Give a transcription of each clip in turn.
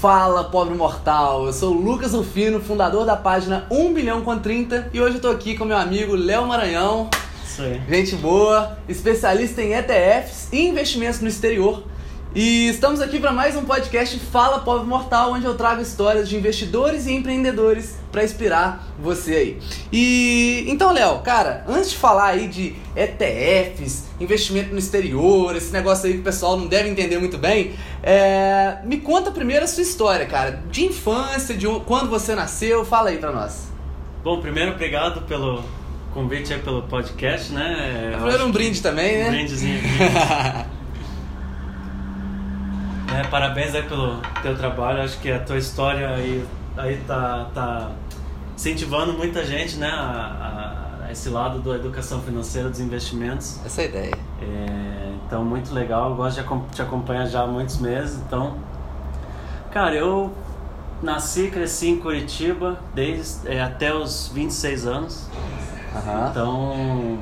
Fala, pobre mortal! Eu sou o Lucas Rufino, fundador da página 1 bilhão com 30 e hoje eu tô aqui com meu amigo Léo Maranhão. Isso aí. Gente boa, especialista em ETFs e investimentos no exterior. E estamos aqui para mais um podcast Fala Pobre Mortal, onde eu trago histórias de investidores e empreendedores para inspirar você aí. E então, Léo, cara, antes de falar aí de ETFs, investimento no exterior, esse negócio aí que o pessoal não deve entender muito bem, é... me conta primeiro a sua história, cara, de infância, de quando você nasceu, fala aí para nós. Bom, primeiro, obrigado pelo convite aí pelo podcast, né? Primeiro um brinde também, né? Um brindezinho aqui. É, parabéns aí pelo teu trabalho, acho que a tua história aí tá, tá incentivando muita gente né, a, a esse lado da educação financeira, dos investimentos. Essa é a ideia. É, então, muito legal, eu gosto de te acompanhar já há muitos meses, então... Cara, eu nasci e cresci em Curitiba desde é, até os 26 anos. Uhum. Então,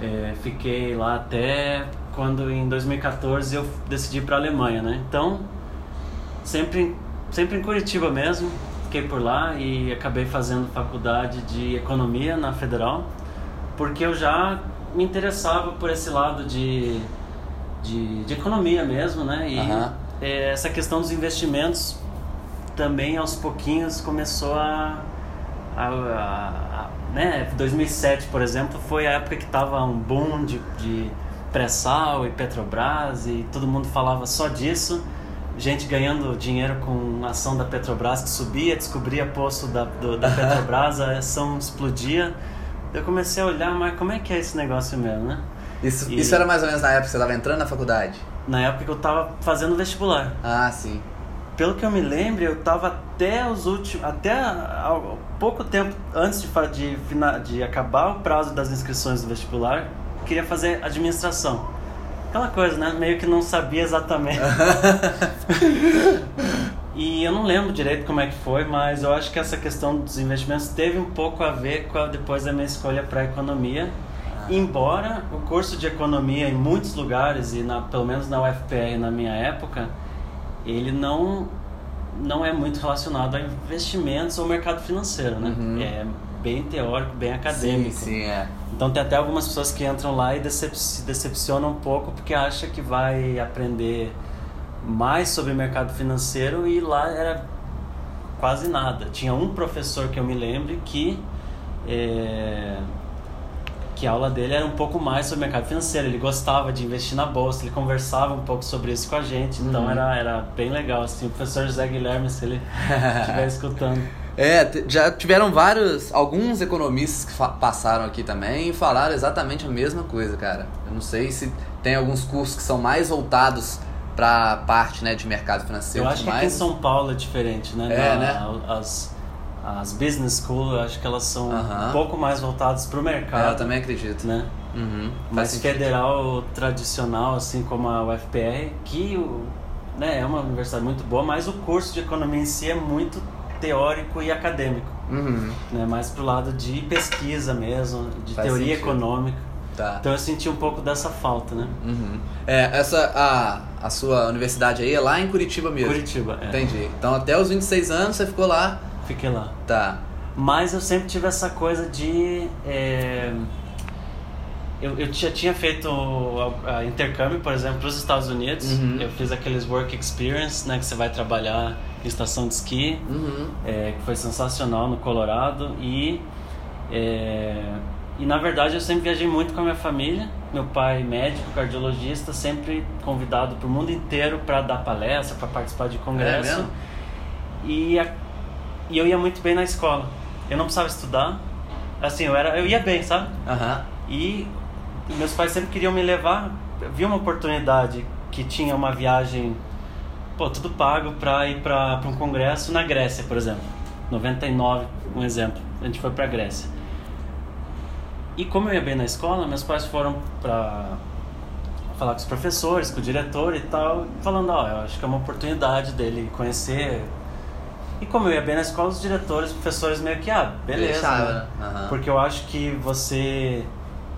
é, fiquei lá até quando em 2014 eu decidi ir para a Alemanha, né? Então, sempre, sempre em Curitiba mesmo, fiquei por lá e acabei fazendo faculdade de economia na Federal, porque eu já me interessava por esse lado de, de, de economia mesmo, né? E Aham. é, essa questão dos investimentos também aos pouquinhos começou a, a, a, a né? 2007, por exemplo, foi a época que tava um boom de, de pré-sal e Petrobras e todo mundo falava só disso. Gente ganhando dinheiro com a ação da Petrobras que subia, descobria poço da, do, da Petrobras, a ação explodia. Eu comecei a olhar, mas como é que é esse negócio mesmo, né? Isso, E- isso era mais ou menos na época que você estava entrando na faculdade? Na época que eu tava fazendo vestibular. Ah, sim. Pelo que eu me lembro, eu tava até os últimos. Até pouco tempo antes de, de, de acabar o prazo das inscrições do vestibular, queria fazer administração. Aquela coisa, né? Meio que não sabia exatamente. e eu não lembro direito como é que foi, mas eu acho que essa questão dos investimentos teve um pouco a ver com a, depois da minha escolha para economia. Embora o curso de economia em muitos lugares, e na, pelo menos na UFPR na minha época, ele não, não é muito relacionado a investimentos ou mercado financeiro, né? Uhum. É bem teórico, bem acadêmico. Sim, sim, é. Então tem até algumas pessoas que entram lá e decep se decepcionam um pouco porque acham que vai aprender mais sobre mercado financeiro e lá era quase nada. Tinha um professor que eu me lembro que é, que a aula dele era um pouco mais sobre mercado financeiro. Ele gostava de investir na bolsa, ele conversava um pouco sobre isso com a gente. Então Uhum. era, era bem legal. Assim, o professor José Guilherme, se ele estiver escutando. É, já tiveram vários, alguns economistas que passaram aqui também e falaram exatamente a mesma coisa, cara. Eu não sei se tem alguns cursos que são mais voltados pra parte, né, de mercado financeiro Eu acho que aqui em mais. São Paulo é diferente, né? É, Na- né? As, as business school, eu acho que elas são um pouco mais voltadas para o É, mercado, eu também acredito. né? Uhum, Mas sentido. federal tradicional, assim como a UFPR, que né, é uma universidade muito boa, mas o curso de economia em si é muito teórico e acadêmico, Uhum, né? Mais pro lado de pesquisa mesmo, de Faz teoria sentido. econômica. tá. Então eu senti um pouco dessa falta, né? Uhum. É, essa, a, a sua universidade aí é lá em Curitiba mesmo. Curitiba, é. Entendi. Então até os 26 anos você ficou lá. Fiquei lá. Tá. Mas eu sempre tive essa coisa de. é, Eu, eu já tinha feito a- a intercâmbio, por exemplo, para os Estados Unidos. Uhum. Eu fiz aqueles work experience, né, que você vai trabalhar estação de esqui, Uhum. é, que foi sensacional no Colorado. E, é, e na verdade eu sempre viajei muito com a minha família. Meu pai, médico, cardiologista, sempre convidado para o mundo inteiro para dar palestra, para participar de congresso. É e, a- e eu ia muito bem na escola. Eu não precisava estudar. Assim, eu, era, eu ia bem, sabe? Aham. E meus pais sempre queriam me levar. Eu vi uma oportunidade que tinha uma viagem, pô, tudo pago pra ir pra um congresso na Grécia, por exemplo. 99, um exemplo. A gente foi pra Grécia. E como eu ia bem na escola, meus pais foram pra falar com os professores, com o diretor e tal, falando, ó, eu acho que é uma oportunidade dele conhecer. E como eu ia bem na escola, os diretores, os professores meio que, ah, beleza. Deixava, né? Aham. Porque eu acho que você.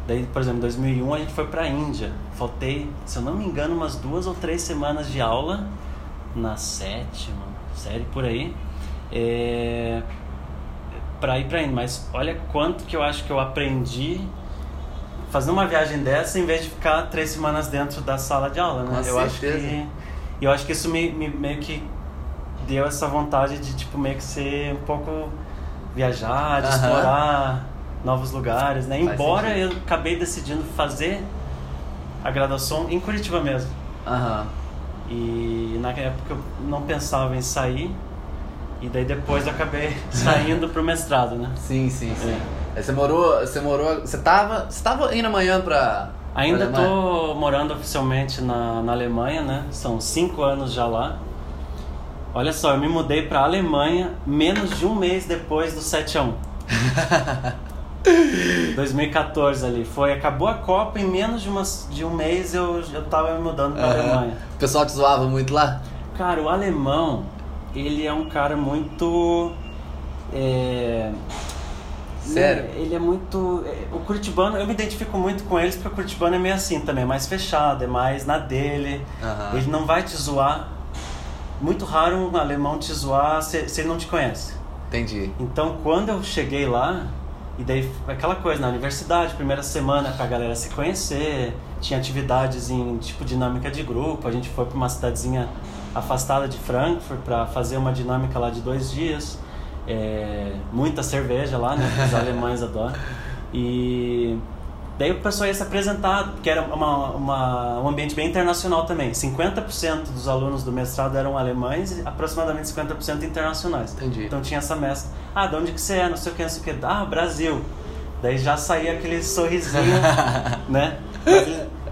Daí, por exemplo, em 2001 a gente foi pra Índia. Faltei, se eu não me engano, umas duas ou três semanas de aula na sétima, série por aí. É, para ir para indo, mas olha quanto que eu acho que eu aprendi fazendo uma viagem dessa em vez de ficar três semanas dentro da sala de aula, né? Com eu certeza. acho que eu acho que isso me, me- meio que deu essa vontade de tipo meio que ser um pouco viajar, de Aham. explorar novos lugares, né? Faz Embora sentido. eu acabei decidindo fazer a graduação em Curitiba mesmo. Aham. E na época eu não pensava em sair. E daí depois eu acabei saindo pro mestrado, né? Sim, sim, sim. É. Aí você morou, você morou, você tava, você tava indo amanhã pra... Ainda pra tô morando oficialmente na, na Alemanha, né? São cinco anos já lá. Olha só, eu me mudei pra Alemanha menos de um mês depois do 7 a 1 2014 ali. Foi, acabou a Copa em menos de, umas, de um mês eu, eu tava me mudando pra Aham. Alemanha. O pessoal te zoava muito lá? Cara, o alemão, ele é um cara muito. É, Sério? né, Ele é muito. é, O curitibano, eu me identifico muito com eles porque o curitibano é meio assim também, mais fechado, é mais na dele. Aham. Ele não vai te zoar. Muito raro um alemão te zoar se, se ele não te conhece. Entendi. Então, quando eu cheguei lá, e daí aquela coisa na universidade, primeira semana pra galera se conhecer, tinha atividades em tipo dinâmica de grupo, a gente foi pra uma cidadezinha afastada de Frankfurt pra fazer uma dinâmica lá de dois dias. É, muita cerveja lá, né? que Os alemães adoram. E daí o pessoal ia se apresentar, porque era uma, uma, um ambiente bem internacional também. 50% dos alunos do mestrado eram alemães e aproximadamente 50% internacionais. Entendi. Então tinha essa mescla. Ah, de onde que você é? Não sei o que, não sei o que. Ah, Brasil. Daí já saía aquele sorrisinho, né?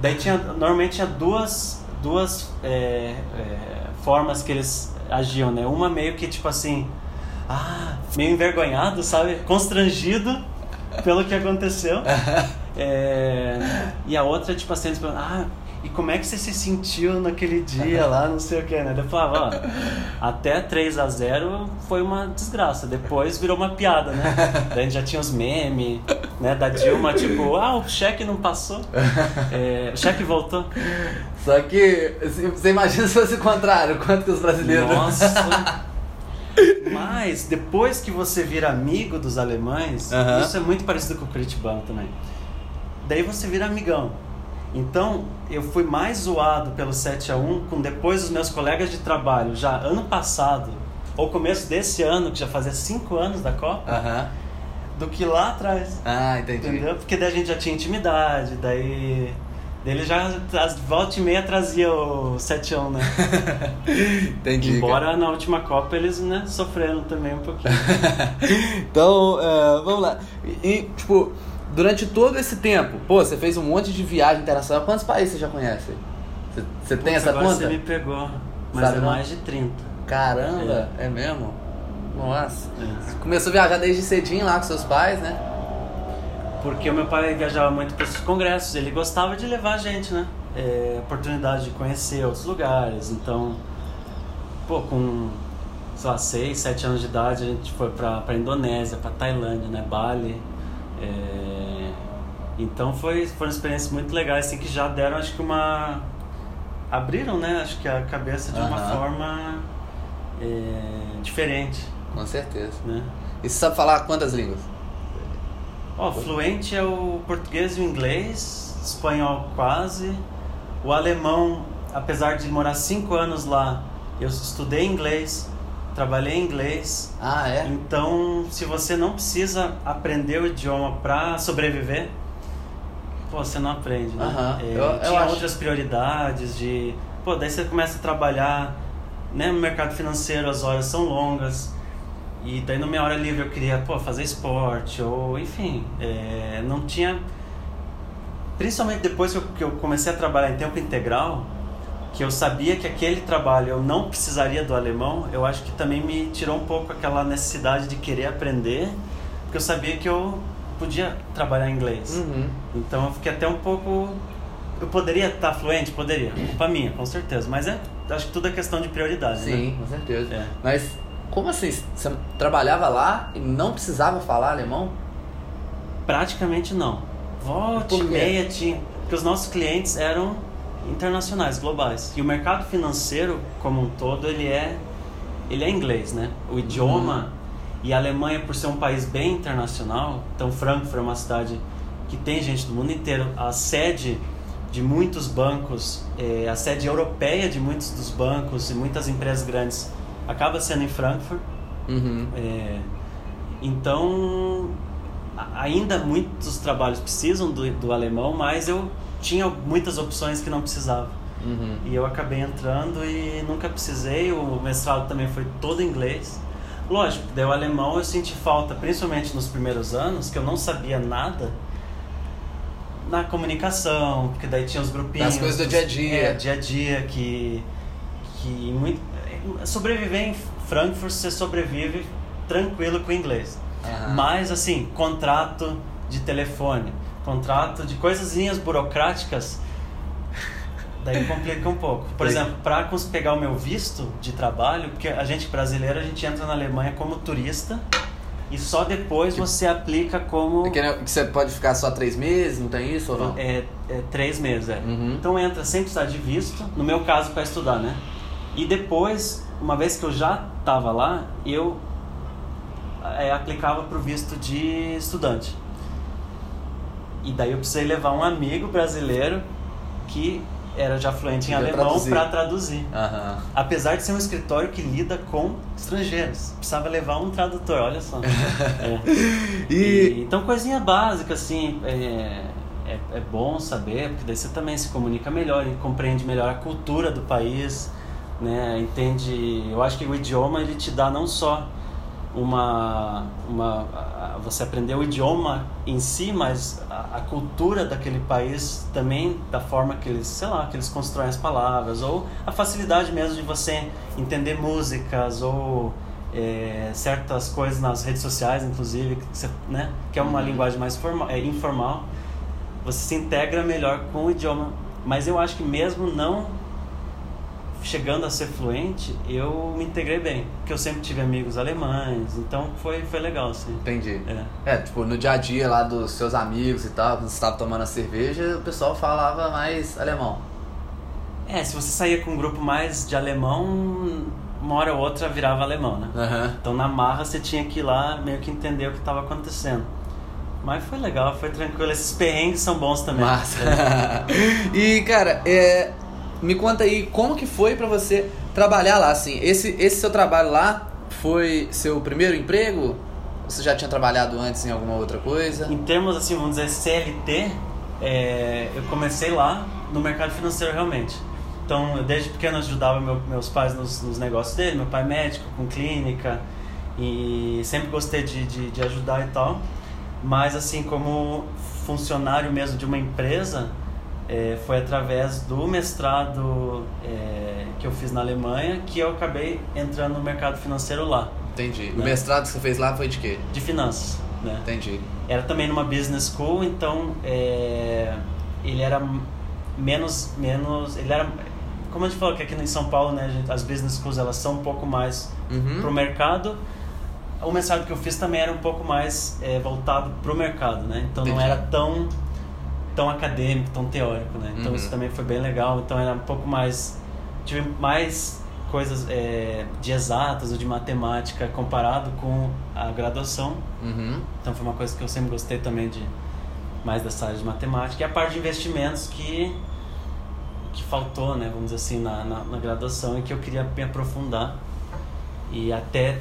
Daí tinha, normalmente tinha duas, duas é, é, formas que eles agiam, né? Uma meio que tipo assim, ah, meio envergonhado, sabe? Constrangido pelo que aconteceu. É, e a outra, tipo assim, eles perguntam, ah, e como é que você se sentiu naquele dia lá, não sei o que, né? Eu falava, ó, até 3 a 0 foi uma desgraça, depois virou uma piada, né? Daí a gente já tinha os memes, né, da Dilma, tipo, ah, o cheque não passou, é, o cheque voltou. Só que, você imagina se fosse o contrário, quanto que os brasileiros... Nossa! Mas depois que você vira amigo dos alemães, Aham. isso é muito parecido com o curitibano também. Daí você vira amigão. Então, eu fui mais zoado pelo 7 a 1 com depois dos meus colegas de trabalho, já ano passado, ou começo desse ano, que já fazia 5 anos da Copa, Aham. do que lá atrás. Ah, entendi. Entendeu? Porque daí a gente já tinha intimidade, daí. daí Ele já, volta e meia trazia o 7 a 1, né? Entendi. Embora na última Copa eles né, sofreram também um pouquinho. Então, é, vamos lá. E, tipo, durante todo esse tempo, pô, você fez um monte de viagem internacional. Quantos países você já conhece? Você, você tem essa agora conta? você me pegou. Mas Sabe é não? mais de 30. Caramba, é. mesmo? Nossa. É. Começou a viajar desde cedinho lá com seus pais, né? Porque o meu pai viajava muito para esses congressos, ele gostava de levar a gente, né? É, oportunidade de conhecer outros lugares. Então, pô, com, sei lá, 6, 7 anos de idade, a gente foi pra, pra Indonésia, pra Tailândia, né? Bali. É, então foi, foram experiências muito legais, assim, que já deram, acho que uma... Abriram, né? Acho que a cabeça de uma Aham. forma é, diferente, Com certeza. né? E você sabe falar quantas línguas? Ó, fluente é o português e o inglês, espanhol quase. O alemão, apesar de morar cinco anos lá, eu estudei inglês, trabalhei em inglês. Ah, é? Então, se você não precisa aprender o idioma para sobreviver, pô, você não aprende, né? Aham. É, Eu- eu tinha acho- outras prioridades de... Pô, daí você começa a trabalhar, né? No mercado financeiro as horas são longas. E daí na minha hora livre eu queria, pô, fazer esporte, ou enfim, é, não tinha... Principalmente depois que eu comecei a trabalhar em tempo integral, que eu sabia que aquele trabalho eu não precisaria do alemão, eu acho que também me tirou um pouco aquela necessidade de querer aprender, porque eu sabia que eu podia trabalhar em inglês. Uhum. Então eu fiquei até um pouco. Eu poderia estar fluente? Poderia. Culpa minha, com certeza. Mas é, acho que tudo é questão de prioridade, né? Sim, com certeza. É. Mas como assim? Você trabalhava lá e não precisava falar alemão? Praticamente não. E quê? meia tinha. Porque os nossos clientes eram internacionais, globais. E o mercado financeiro, como um todo, ele é ele é inglês, né? O idioma e a Alemanha por ser um país bem internacional, então Frankfurt é uma cidade que tem gente do mundo inteiro. A sede de muitos bancos, é, a sede europeia de muitos dos bancos e muitas empresas grandes acaba sendo em Frankfurt. Uhum. É, então, ainda muitos trabalhos precisam do, do alemão, mas eu tinha muitas opções que não precisava. Uhum. E eu acabei entrando e nunca precisei. O mestrado também foi todo em inglês. Lógico, daí o alemão eu senti falta, principalmente nos primeiros anos, que eu não sabia nada na comunicação, porque daí tinha os grupinhos. Das coisas do dia a dia. É, dia a dia, que. que muito, sobreviver em Frankfurt, você sobrevive tranquilo com o inglês. Aham. Mas, assim, contrato de telefone, contrato de coisinhas burocráticas, daí complica um pouco. Por Sim. exemplo, para pegar o meu visto de trabalho, porque a gente brasileiro, a gente entra na Alemanha como turista e só depois você aplica como... Que que você pode ficar só três meses, não tem isso ou não? É, é três meses, é. Uhum. Então entra sem precisar de visto, no meu caso para estudar, né? E depois, uma vez que eu já estava lá, eu é, aplicava para o visto de estudante. E daí eu precisei levar um amigo brasileiro que era já fluente em alemão para traduzir. Aham. Apesar de ser um escritório que lida com estrangeiros, precisava levar um tradutor, olha só. É. E. E, então, coisinha básica, assim, é, é, é bom saber, porque daí você também se comunica melhor e compreende melhor a cultura do país, né? Entende. Eu acho que o idioma ele te dá não só uma. uma você aprender o idioma em si, mas a, a cultura daquele país também, da forma que eles, sei lá, que eles constroem as palavras, ou a facilidade mesmo de você entender músicas, ou é, certas coisas nas redes sociais, inclusive, que, você, né, que é uma linguagem mais formal, é, informal, você se integra melhor com o idioma. Mas eu acho que mesmo não chegando a ser fluente, eu me integrei bem, porque eu sempre tive amigos alemães, então foi, foi legal, assim. Entendi. É. É, tipo, no dia a dia lá dos seus amigos e tal, quando você tava tomando a cerveja, o pessoal falava mais alemão. É, se você saía com um grupo mais de alemão, uma hora ou outra virava alemão, né? Aham. Então na marra você tinha que ir lá meio que entender o que estava acontecendo. Mas foi legal, foi tranquilo. Esses perrengues são bons também. Massa. e, cara, é, me conta aí, como que foi pra você trabalhar lá, assim? Esse, esse seu trabalho lá foi seu primeiro emprego? Você já tinha trabalhado antes em alguma outra coisa? Em termos, assim, vamos dizer, CLT, é, eu comecei lá no mercado financeiro realmente. Então, eu desde pequeno ajudava meu- meus pais nos, nos negócios dele, meu pai é médico, com clínica, e sempre gostei de, de, de ajudar e tal. Mas, assim, como funcionário mesmo de uma empresa, é, foi através do mestrado é, que eu fiz na Alemanha que eu acabei entrando no mercado financeiro lá, Entendi. O Né? mestrado que você fez lá foi de quê? de finanças, né? Entendi. Era também numa business school, então é, ele era menos, menos, ele era, como a gente falou que aqui em São Paulo, né, gente, as business schools elas são um pouco mais Uhum. pro mercado. O mestrado que eu fiz também era um pouco mais é, voltado pro mercado, né? Então não Entendi. era tão tão acadêmico, tão teórico, né? Então Uhum. isso também foi bem legal. Então era um pouco mais tive mais coisas é, de exatas ou de matemática comparado com a graduação. Uhum. Então foi uma coisa que eu sempre gostei também de mais dessa área de matemática e a parte de investimentos que que faltou, né, vamos dizer assim, na, na, na graduação e que eu queria me aprofundar e até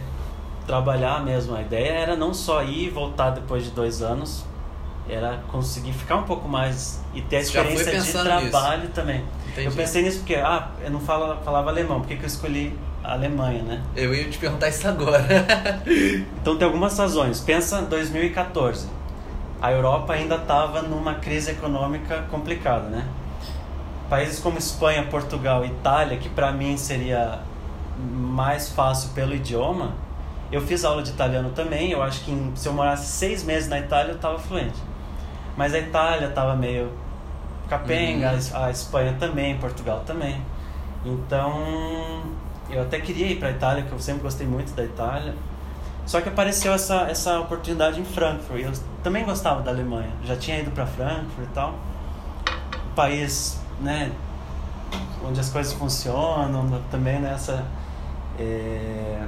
trabalhar mesmo. A ideia era não só ir e voltar depois de dois anos, era conseguir ficar um pouco mais e ter a experiência de pensando nisso? trabalho também. Entendi. Eu pensei nisso porque, ah, eu não falava alemão, por que, que eu escolhi a Alemanha, né? Eu ia te perguntar isso agora. Então tem algumas razões. Pensa 2014. A Europa ainda estava numa crise econômica complicada, né? Países como Espanha, Portugal, Itália, que para mim seria mais fácil pelo idioma. Eu fiz aula de italiano também. Eu acho que em- se eu morasse seis meses na Itália eu estava fluente. Mas a Itália estava meio capenga, Uhum. a Espanha também, Portugal também. Então eu até queria ir para a Itália, que eu sempre gostei muito da Itália. Só que apareceu essa, essa oportunidade em Frankfurt. Eu também gostava da Alemanha. Já tinha ido para Frankfurt e tal. Um país, né, onde as coisas funcionam, também nessa É,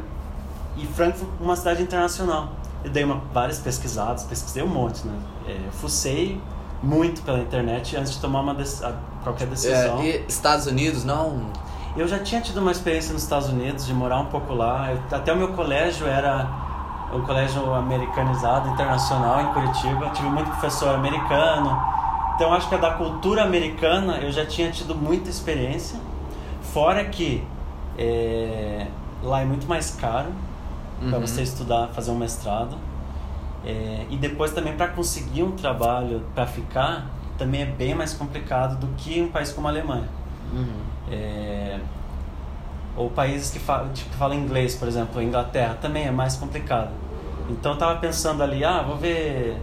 e Frankfurt, uma cidade internacional. Eu dei uma, várias pesquisadas, pesquisei um monte, né? É, fucei muito pela internet antes de tomar uma qualquer decisão. É, e Estados Unidos, não? Eu já tinha tido uma experiência nos Estados Unidos, de morar um pouco lá. Eu, até o meu colégio era um colégio americanizado, internacional, em Curitiba. Tive muito professor americano. Então, acho que da cultura americana eu já tinha tido muita experiência. Fora que é, lá é muito mais caro uhum. para você estudar, fazer um mestrado. É, e depois também para conseguir um trabalho para ficar também é bem mais complicado do que um país como a Alemanha. Uhum. É, ou países que falam, tipo, falam inglês, por exemplo, a Inglaterra também é mais complicado. Então eu tava pensando ali, ah, vou ver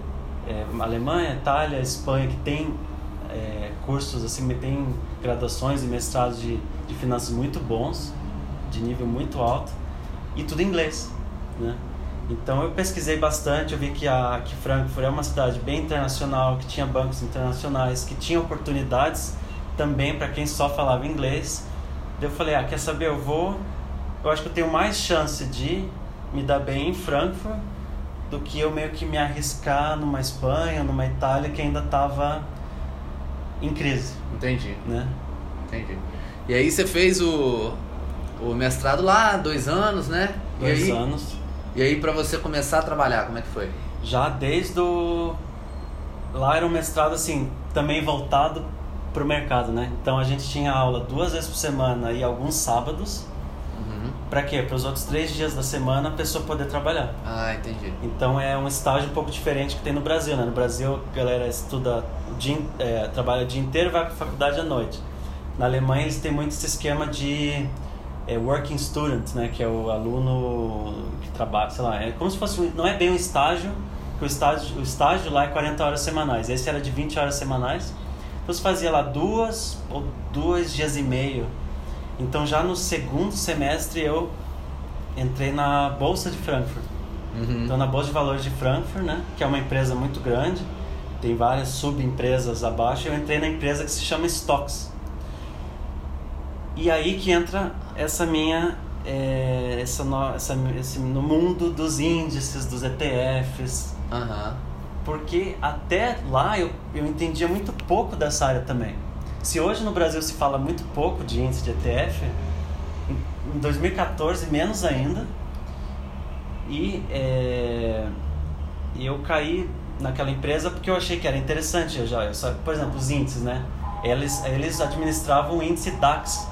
é, Alemanha, Itália, Espanha, que tem é, cursos, assim, tem graduações e mestrados de, de finanças muito bons, de nível muito alto, e tudo em inglês, né? Então eu pesquisei bastante, eu vi que, a, que Frankfurt é uma cidade bem internacional, que tinha bancos internacionais, que tinha oportunidades também para quem só falava inglês. Eu falei, ah, quer saber, eu vou, eu acho que eu tenho mais chance de me dar bem em Frankfurt do que eu meio que me arriscar numa Espanha, numa Itália que ainda estava em crise. Entendi. Né? Entendi. E aí você fez o, o mestrado lá, dois anos, né? Dois aí, anos. E aí para você começar a trabalhar, como é que foi? Já desde o... Lá era um mestrado assim, também voltado para o mercado, né? Então a gente tinha aula duas vezes por semana e alguns sábados para quê? Para os outros três dias da semana a pessoa poder trabalhar. Ah, entendi. Então é um estágio um pouco diferente que tem no Brasil, né? No Brasil a galera estuda, o dia, é, trabalha o dia inteiro e vai para faculdade à noite. Na Alemanha eles têm muito esse esquema de é, working student, né? Que é o aluno que trabalha, sei lá, é como se fosse, não é bem um estágio, que o estágio, o estágio lá é 40 horas semanais. Esse era de 20 horas semanais. Então você fazia lá duas ou dois dias e meio então já no segundo semestre eu entrei na Bolsa de Frankfurt. Uhum. Então na Bolsa de Valores de Frankfurt, né, que é uma empresa muito grande, tem várias subempresas abaixo, eu entrei na empresa que se chama Stocks. E aí que entra essa minha é, essa, no, essa esse, no mundo dos índices, dos ETFs. Uhum. Porque até lá eu, eu entendia muito pouco dessa área também. Se hoje no Brasil se fala muito pouco de índice de ETF, em 2014 menos ainda. E é, eu caí naquela empresa porque eu achei que era interessante. Eu já, eu só, por exemplo, os índices, né? Eles, eles administravam o índice DAX,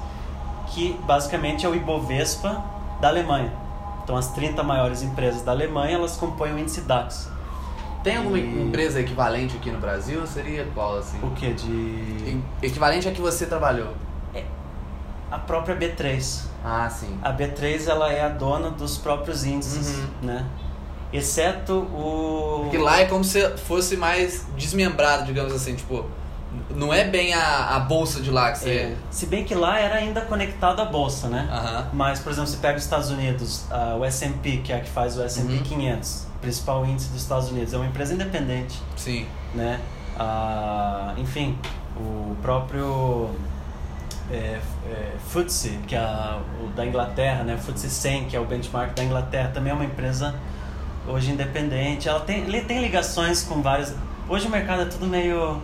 que basicamente é o Ibovespa da Alemanha. Então, as 30 maiores empresas da Alemanha, elas compõem o índice DAX. Tem alguma e... empresa equivalente aqui no Brasil? Seria qual, assim? O que? De... Equivalente a que você trabalhou? É a própria B3. Ah, sim. A B3, ela é a dona dos próprios índices, uhum. né? Exceto o... Porque lá é como se fosse mais desmembrado, digamos assim, tipo... Não é bem a, a bolsa de lá que você... É. Se bem que lá era ainda conectado à bolsa, né? Uhum. Mas, por exemplo, você pega os Estados Unidos, uh, o S&P, que é a que faz o S&P uhum. 500 principal índice dos Estados Unidos. É uma empresa independente. Sim. Né? Ah, enfim, o próprio é, é, FTSE, que é a, o da Inglaterra, né? FTSE 100, que é o benchmark da Inglaterra, também é uma empresa hoje independente. Ela tem, tem ligações com vários. Hoje o mercado é tudo meio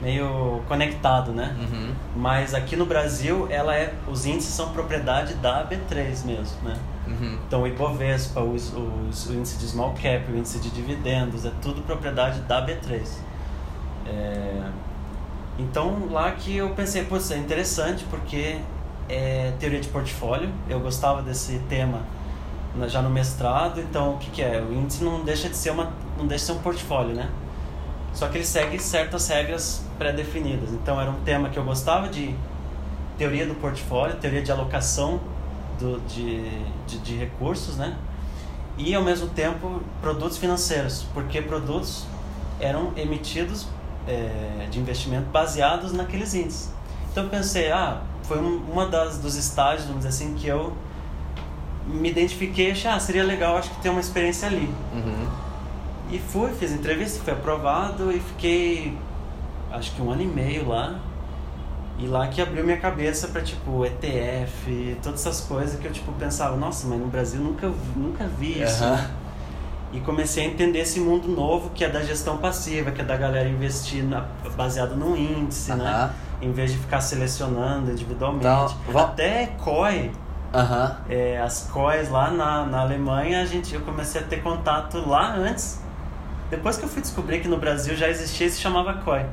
meio conectado, né? Uhum. Mas aqui no Brasil, ela é, os índices são propriedade da B3 mesmo, né? Uhum. Então o Ibovespa, os, os, o índice de small cap, o índice de dividendos, é tudo propriedade da B3. É... Então lá que eu pensei, pô, isso é interessante porque é teoria de portfólio, eu gostava desse tema já no mestrado, então o que, que é? O índice não deixa de ser uma não deixa de ser um portfólio, né? Só que ele segue certas regras pré-definidas. Então era um tema que eu gostava de teoria do portfólio, teoria de alocação do, de, de, de recursos, né? E ao mesmo tempo produtos financeiros, porque produtos eram emitidos é, de investimento baseados naqueles índices. Então eu pensei, ah, foi um, uma das dos estágios, vamos dizer assim, que eu me identifiquei, achei, ah, seria legal, acho que ter uma experiência ali. Uhum. E fui, fiz entrevista, fui aprovado e fiquei acho que um ano e meio lá. E lá que abriu minha cabeça para tipo ETF, todas essas coisas que eu tipo pensava, nossa, mas no Brasil nunca nunca vi isso. Né? E comecei a entender esse mundo novo que é da gestão passiva, que é da galera investir na, baseado num índice, né? Aham. Em vez de ficar selecionando individualmente. Então, Até COI, Aham. é, as COIs lá na, na Alemanha, a gente, eu comecei a ter contato lá antes. Depois que eu fui descobrir que no Brasil já existia e se chamava COI.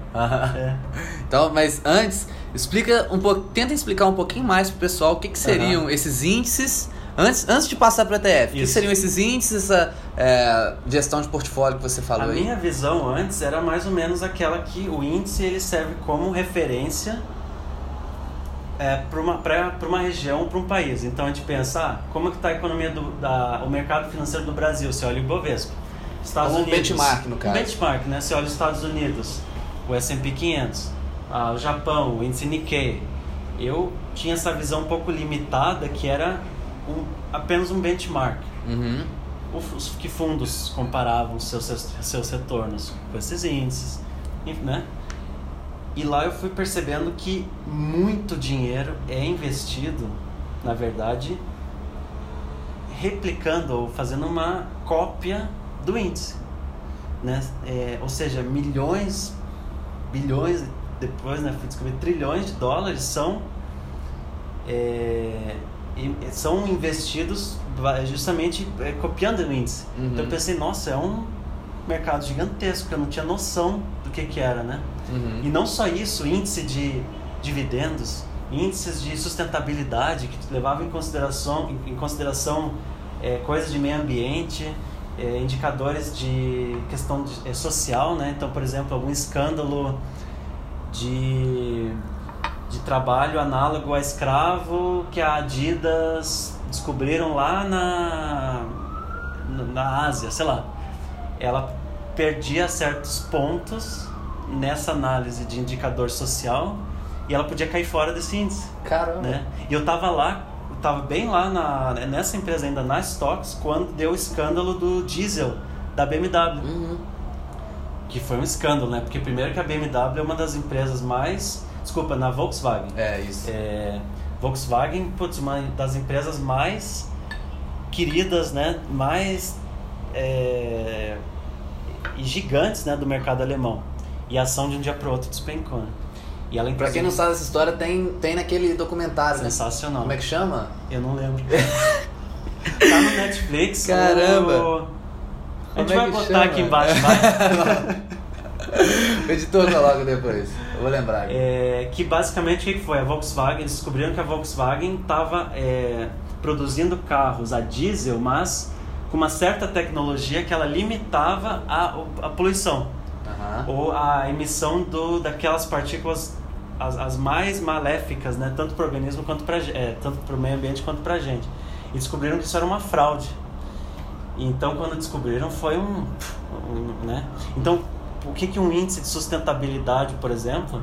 É. Então, mas antes, explica um pouco, tenta explicar um pouquinho mais pro pessoal o que, que seriam esses índices antes, antes de passar para ETF. O que seriam esses índices, essa é, gestão de portfólio que você falou A aí? minha visão antes era mais ou menos aquela que o índice ele serve como referência é, para uma, pra, pra uma região, para um país. Então a gente pensa, ah, como é que está a economia, do, da, o mercado financeiro do Brasil? Você olha o Ibovespa. Estados Como um Unidos. benchmark, no caso. Um benchmark, né? Você olha os Estados Unidos, o S&P 500, ah, o Japão, o índice Nikkei. Eu tinha essa visão um pouco limitada que era um, apenas um benchmark Uhum. os que fundos comparavam seus, seus retornos com esses índices, né? E lá eu fui percebendo que muito dinheiro é investido, na verdade, replicando ou fazendo uma cópia do índice, né? É, ou seja, milhões, bilhões, depois, né, fui descobrir trilhões de dólares são é, são investidos justamente é, copiando o índice. Uhum. Então eu pensei, nossa, é um mercado gigantesco, que eu não tinha noção do que que era, né? Uhum. E não só isso, índice de dividendos, índices de sustentabilidade que levavam em consideração, em, em consideração é, coisas de meio ambiente, é, indicadores de questão de- é, social, né? Então, por exemplo, algum escândalo de, de trabalho análogo a escravo que a Adidas descobriram lá na, na Ásia, sei lá. Ela perdia certos pontos nessa análise de indicador social e ela podia cair fora desse índice, Caramba. né? E eu tava lá, tava bem lá na, nessa empresa ainda, na Stocks, quando deu o escândalo do diesel da BMW. Uhum. Que foi um escândalo, né? Porque primeiro que a BMW é uma das empresas mais... Desculpa, na Volkswagen. É isso. É, Volkswagen, putz, uma das empresas mais queridas, né? Mais é, e gigantes, né? Do mercado alemão. E a ação de um dia para o outro despencou. Né? E ela Pra quem não sabe essa história, tem, tem naquele documentário, né? sensacional. Como é que chama? Eu não lembro. tá no Netflix. Caramba. A gente é vai botar chama? aqui embaixo. O editor coloca depois. Eu vou lembrar. É, que basicamente o que foi? A Volkswagen, eles descobriram que a Volkswagen estava produzindo carros a diesel, mas com uma certa tecnologia que ela limitava a, a poluição Aham. ou a emissão do, daquelas partículas as, as mais maléficas, né, tanto para o organismo quanto para é, tanto para o meio ambiente quanto para a gente. E descobriram que isso era uma fraude. Então, quando descobriram, foi um, um né? Então, o que que um índice de sustentabilidade, por exemplo,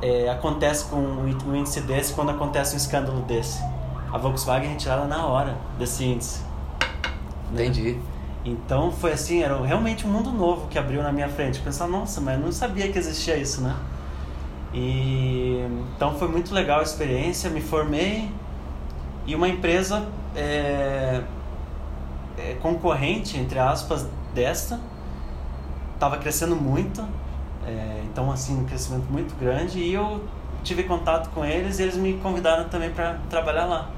é, acontece com um índice desse quando acontece um escândalo desse? A Volkswagen retirada na hora desse índice. né? Entendi. Então foi assim, era realmente um mundo novo que abriu na minha frente. Pensar, nossa, mas eu não sabia que existia isso, né? E então foi muito legal a experiência, me formei. E uma empresa é, é, concorrente, entre aspas, desta, estava crescendo muito, é, então assim, um crescimento muito grande. E eu tive contato com eles e eles me convidaram também para trabalhar lá.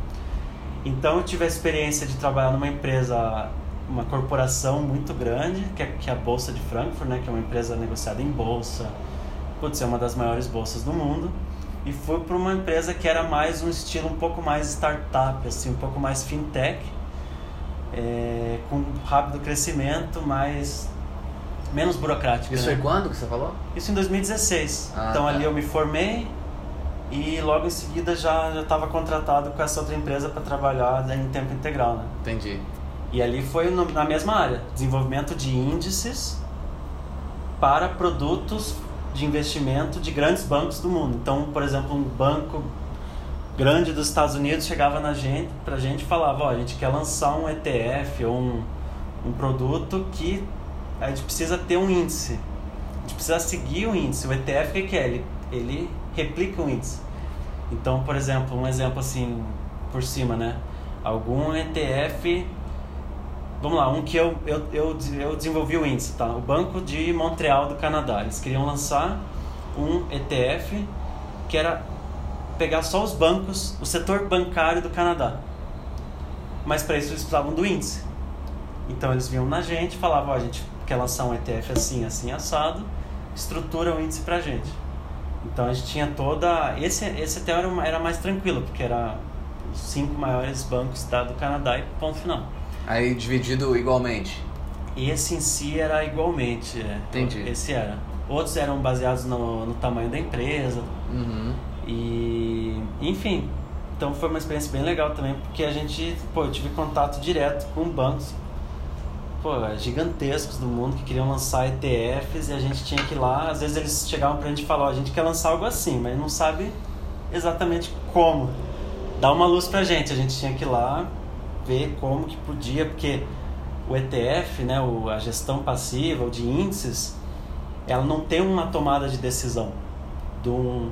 Então eu tive a experiência de trabalhar numa empresa, uma corporação muito grande, que é, que é a Bolsa de Frankfurt, né, que é uma empresa negociada em bolsa, putz, é uma das maiores bolsas do mundo. E fui para uma empresa que era mais um estilo um pouco mais startup, assim, um pouco mais fintech, é, com rápido crescimento, mas menos burocrático. Isso né? foi quando que você falou? Isso em 2016. Ah, então tá. ali eu me formei e logo em seguida já já estava contratado com essa outra empresa para trabalhar em tempo integral, né? Entendi. E ali foi no- na mesma área, desenvolvimento de índices para produtos de investimento de grandes bancos do mundo. Então, por exemplo, um banco grande dos Estados Unidos chegava na gente, pra gente e falava, ó, a gente quer lançar um ETF ou um, um produto que a gente precisa ter um índice. A gente precisa seguir o índice. O ETF, o que que é? Ele ele replica o índice. Então, por exemplo, um exemplo assim por cima, né? Algum ETF Vamos lá, um que eu, eu, eu, eu desenvolvi o índice, tá? O Banco de Montreal do Canadá. Eles queriam lançar um ETF que era pegar só os bancos, o setor bancário do Canadá. Mas para isso eles precisavam do índice. Então eles vinham na gente e falavam: oh, a gente quer lançar um ETF assim, assim, assado, estrutura o índice pra gente. Então a gente tinha toda. Esse, esse até era, era mais tranquilo, porque era os cinco maiores bancos do Canadá e ponto final. Aí dividido igualmente? Esse em si era igualmente. É. Entendi. Esse era. Outros eram baseados no, no tamanho da empresa. Uhum. E. Enfim. Então foi uma experiência bem legal também, porque a gente. Pô, eu tive contato direto com bancos pô, gigantescos do mundo que queriam lançar ETFs e a gente tinha que ir lá. Às vezes eles chegavam pra gente e falavam: a gente quer lançar algo assim, mas não sabe exatamente como. Dá uma luz pra gente. A gente tinha que ir lá ver como que podia, porque o ETF, né, o, a gestão passiva, o de índices, ela não tem uma tomada de decisão de um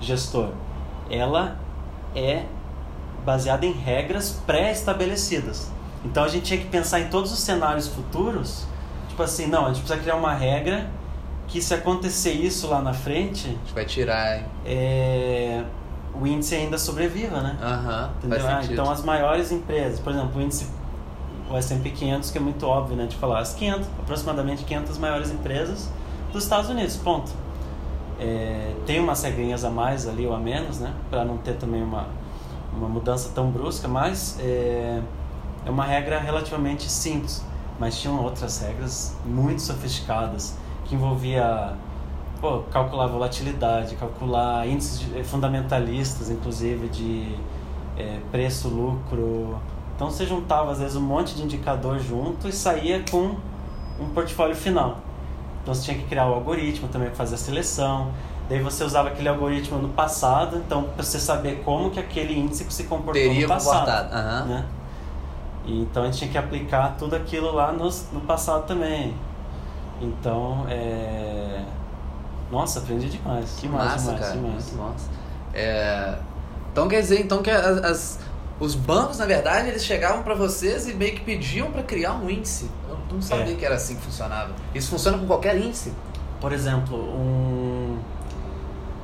gestor. Ela é baseada em regras pré-estabelecidas. Então a gente tinha que pensar em todos os cenários futuros, tipo assim, não, a gente precisa criar uma regra que se acontecer isso lá na frente, a gente vai tirar, é, o índice ainda sobreviva, né? Entendeu? Ah, então as maiores empresas, por exemplo, o índice o S&P 500, que é muito óbvio, né, de falar, as 500, aproximadamente 500 maiores empresas dos Estados Unidos, ponto. É, tem umas regrinhas a mais ali ou a menos, né, para não ter também uma, uma mudança tão brusca, mas é, é uma regra relativamente simples. Mas tinham outras regras muito sofisticadas que envolvia pô, calcular volatilidade, calcular índices de, eh, fundamentalistas, inclusive de é, preço, lucro. Então você juntava às vezes um monte de indicador junto e saía com um portfólio final. Então você tinha que criar o algoritmo também para fazer a seleção. Daí você usava aquele algoritmo no passado, então para você saber como que aquele índice se comportou Teria no passado. Uhum. Né? E, então a gente tinha que aplicar tudo aquilo lá no, no passado também. Então, é... Nossa, aprendi demais. Que demais, massa, demais, cara. demais. Muito massa. É... Então quer dizer então que as, as, os bancos, na verdade, eles chegavam para vocês e meio que pediam para criar um índice. Eu não sabia É. que era assim que funcionava. Isso funciona com qualquer índice? Por exemplo, um.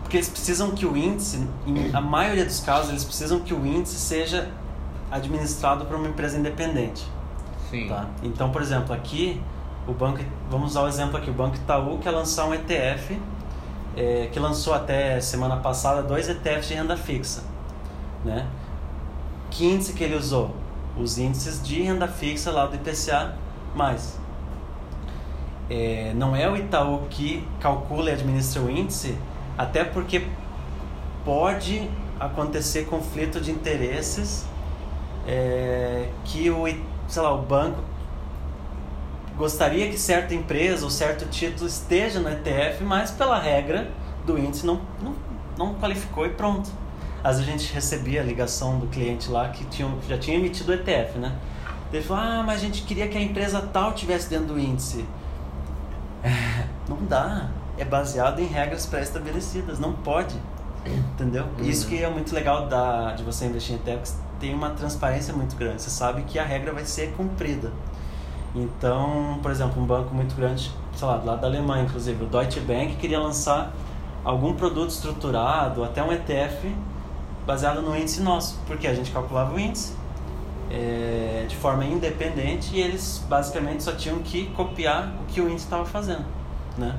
Porque eles precisam que o índice, em a maioria dos casos, eles precisam que o índice seja administrado por uma empresa independente. Sim. Tá? Então, por exemplo, aqui, o banco, vamos usar o exemplo aqui, o Banco Itaú quer lançar um ETF, é, que lançou até semana passada dois ETFs de renda fixa. Né? Que índice que ele usou? Os índices de renda fixa lá do IPCA+. É, não é o Itaú que calcula e administra o índice, até porque pode acontecer conflito de interesses é, que o, sei lá, o banco gostaria que certa empresa ou certo título esteja no ETF, mas pela regra do índice não, não, não qualificou e pronto. Às vezes a gente recebia a ligação do cliente lá que tinha, já tinha emitido o ETF, né? Ele falou, ah, mas a gente queria que a empresa tal tivesse dentro do índice. Não dá. É baseado em regras pré-estabelecidas. Não pode. Entendeu? Isso que é muito legal da, de você investir em ETFs. Tem uma transparência muito grande. Você sabe que a regra vai ser cumprida. Então, por exemplo, um banco muito grande, sei lá, lá da Alemanha, inclusive, o Deutsche Bank queria lançar algum produto estruturado, até um ETF, baseado no índice nosso. Porque a gente calculava o índice é, de forma independente e eles basicamente só tinham que copiar o que o índice estava fazendo, né?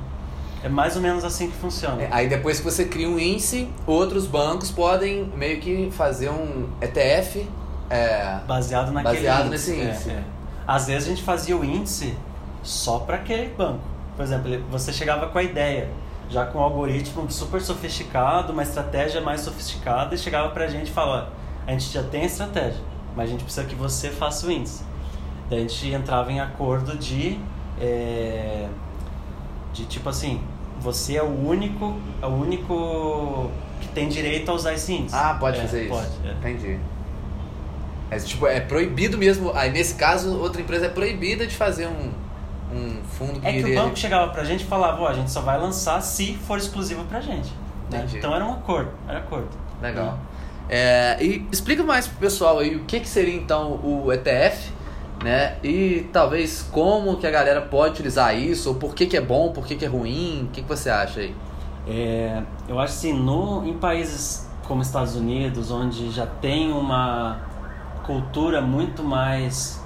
É mais ou menos assim que funciona. É, aí depois que você cria um índice, outros bancos podem meio que fazer um ETF. É, Baseado naquele Baseado índice. nesse É, índice. é. Às vezes a gente fazia o índice só para aquele banco. Por exemplo, você chegava com a ideia, já com um algoritmo super sofisticado, uma estratégia mais sofisticada, e chegava pra gente e falava: a gente já tem a estratégia, mas a gente precisa que você faça o índice. Daí a gente entrava em acordo de. é, de tipo assim, você é o único, é o único que tem direito a usar esse índice. Ah, pode É, fazer isso. Pode. é. Entendi. É, tipo, é proibido mesmo. Aí nesse caso, outra empresa é proibida de fazer um, um fundo que É que o banco chegava pra gente e falava, ó, a gente só vai lançar se for exclusivo pra gente. Né? Então era um acordo, era acordo. Legal. É, e explica mais pro pessoal aí o que, que seria então o ETF, né? E talvez como que a galera pode utilizar isso, ou por que, que é bom, por que, que é ruim, o que, que você acha aí? É, eu acho assim, no, em países como Estados Unidos, onde já tem uma cultura muito mais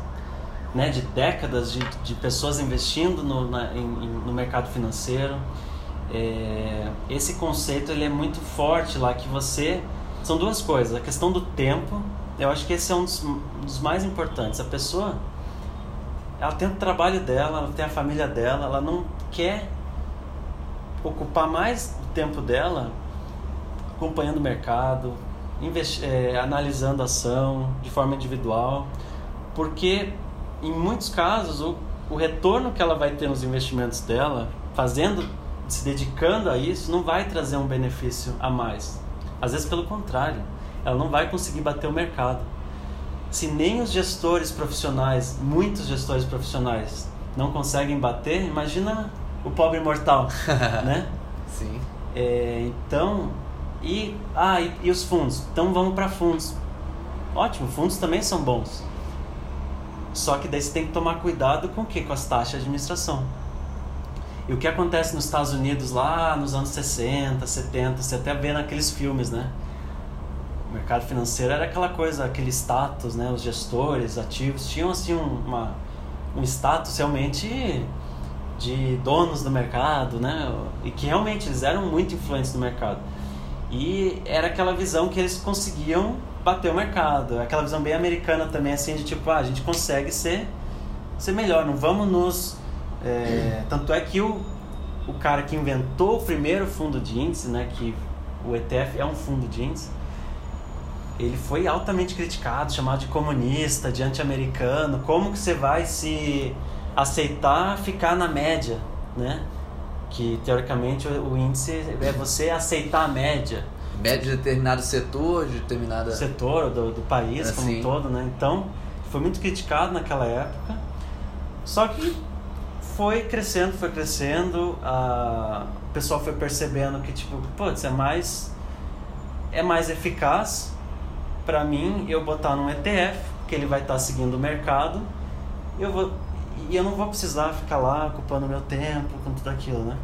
né, de décadas de, de pessoas investindo no, na, em, no mercado financeiro, é, esse conceito ele é muito forte lá que você são duas coisas a questão do tempo eu acho que esse é um dos, um dos mais importantes a pessoa ela tem o trabalho dela ela tem a família dela ela não quer ocupar mais o tempo dela acompanhando o mercado é, analisando a ação de forma individual porque em muitos casos o, o retorno que ela vai ter nos investimentos dela fazendo se dedicando a isso, não vai trazer um benefício a mais. Às vezes, pelo contrário, ela não vai conseguir bater o mercado. Se nem os gestores profissionais, muitos gestores profissionais, não conseguem bater, imagina o pobre mortal, né? Sim. É, então, e, ah, e, e os fundos? Então vamos para fundos. Ótimo, fundos também são bons. Só que daí você tem que tomar cuidado com o que? Com as taxas de administração. E o que acontece nos Estados Unidos lá nos anos 60, 70, você até vê naqueles filmes, né? O mercado financeiro era aquela coisa, aquele status, né? Os gestores ativos tinham assim uma, um status realmente de donos do mercado, né? E que realmente eles eram muito influentes no mercado. E era aquela visão que eles conseguiam bater o mercado. Aquela visão bem americana também, assim, de tipo, ah, a gente consegue ser, ser melhor, não vamos nos é, tanto é que o, o cara que inventou o primeiro fundo de índice, né, que o ETF é um fundo de índice, ele foi altamente criticado, chamado de comunista, de anti-americano. Como que você vai se aceitar ficar na média, né? Que teoricamente o, índice é você aceitar a média. Média de determinado setor, de determinado setor do, do país assim. como um todo, né? Então foi muito criticado naquela época. Só que foi crescendo, foi crescendo, a... o pessoal foi percebendo que, tipo, putz, é mais, é mais eficaz para mim eu botar num ETF, que ele vai estar tá seguindo o mercado, eu vou, e eu não vou precisar ficar lá ocupando meu tempo com tudo aquilo, né?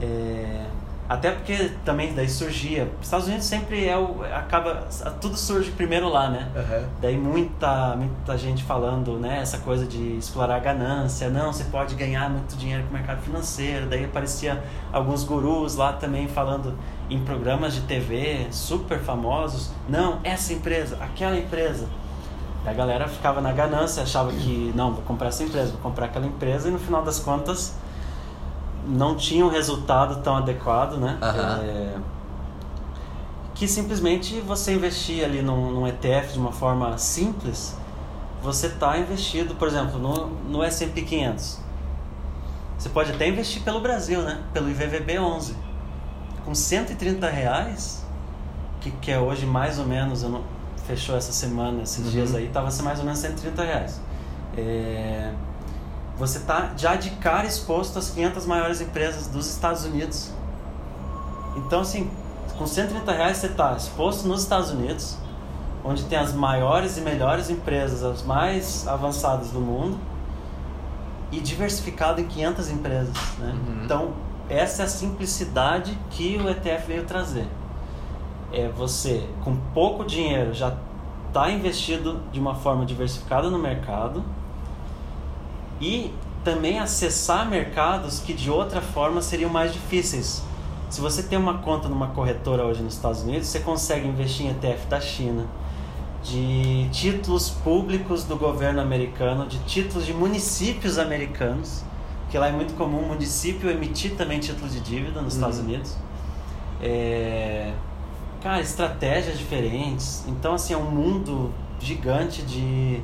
É, até porque também daí surgia. Estados Unidos sempre é o. acaba. Tudo surge primeiro lá, né? Uhum. Daí muita, muita gente falando, né? Essa coisa de explorar a ganância. Não, você pode ganhar muito dinheiro com o mercado financeiro. Daí aparecia alguns gurus lá também falando em programas de TV super famosos. Não, essa empresa, aquela empresa. A galera ficava na ganância, achava que, não, vou comprar essa empresa, vou comprar aquela empresa. E no final das contas não tinha um resultado tão adequado, né? Uhum. É, que simplesmente você investir ali num, num, ETF de uma forma simples, você está investido, por exemplo, no, no S&P 500. Você pode até investir pelo Brasil, né? Pelo IVVB 11. Com 130 reais, que, que é hoje mais ou menos, eu não, fechou essa semana, esses uhum. dias aí, estava mais ou menos 130 reais. É, você está já de cara exposto às 500 maiores empresas dos Estados Unidos. Então, assim, com 130 reais você está exposto nos Estados Unidos, onde tem as maiores e melhores empresas, as mais avançadas do mundo, e diversificado em 500 empresas. Né? Uhum. Então, essa é a simplicidade que o ETF veio trazer. É você, com pouco dinheiro, já está investido de uma forma diversificada no mercado e também acessar mercados que de outra forma seriam mais difíceis. Se você tem uma conta numa corretora hoje nos Estados Unidos, você consegue investir em ETF da China, de títulos públicos do governo americano, de títulos de municípios americanos, que lá é muito comum o município emitir também títulos de dívida nos uhum. Estados Unidos. É... Cara, estratégias diferentes. Então, assim, é um mundo gigante de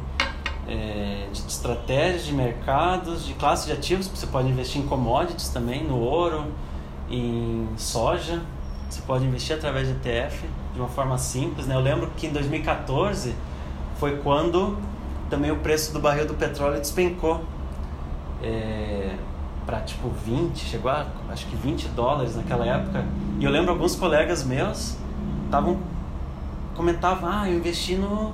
é, de estratégias de mercados, de classe de ativos, você pode investir em commodities também, no ouro, em soja, você pode investir através de ETF de uma forma simples. Né? Eu lembro que em 2014 foi quando também o preço do barril do petróleo despencou. É, para tipo 20, chegou a acho que 20 dólares naquela época. E eu lembro alguns colegas meus estavam comentavam, ah, eu investi no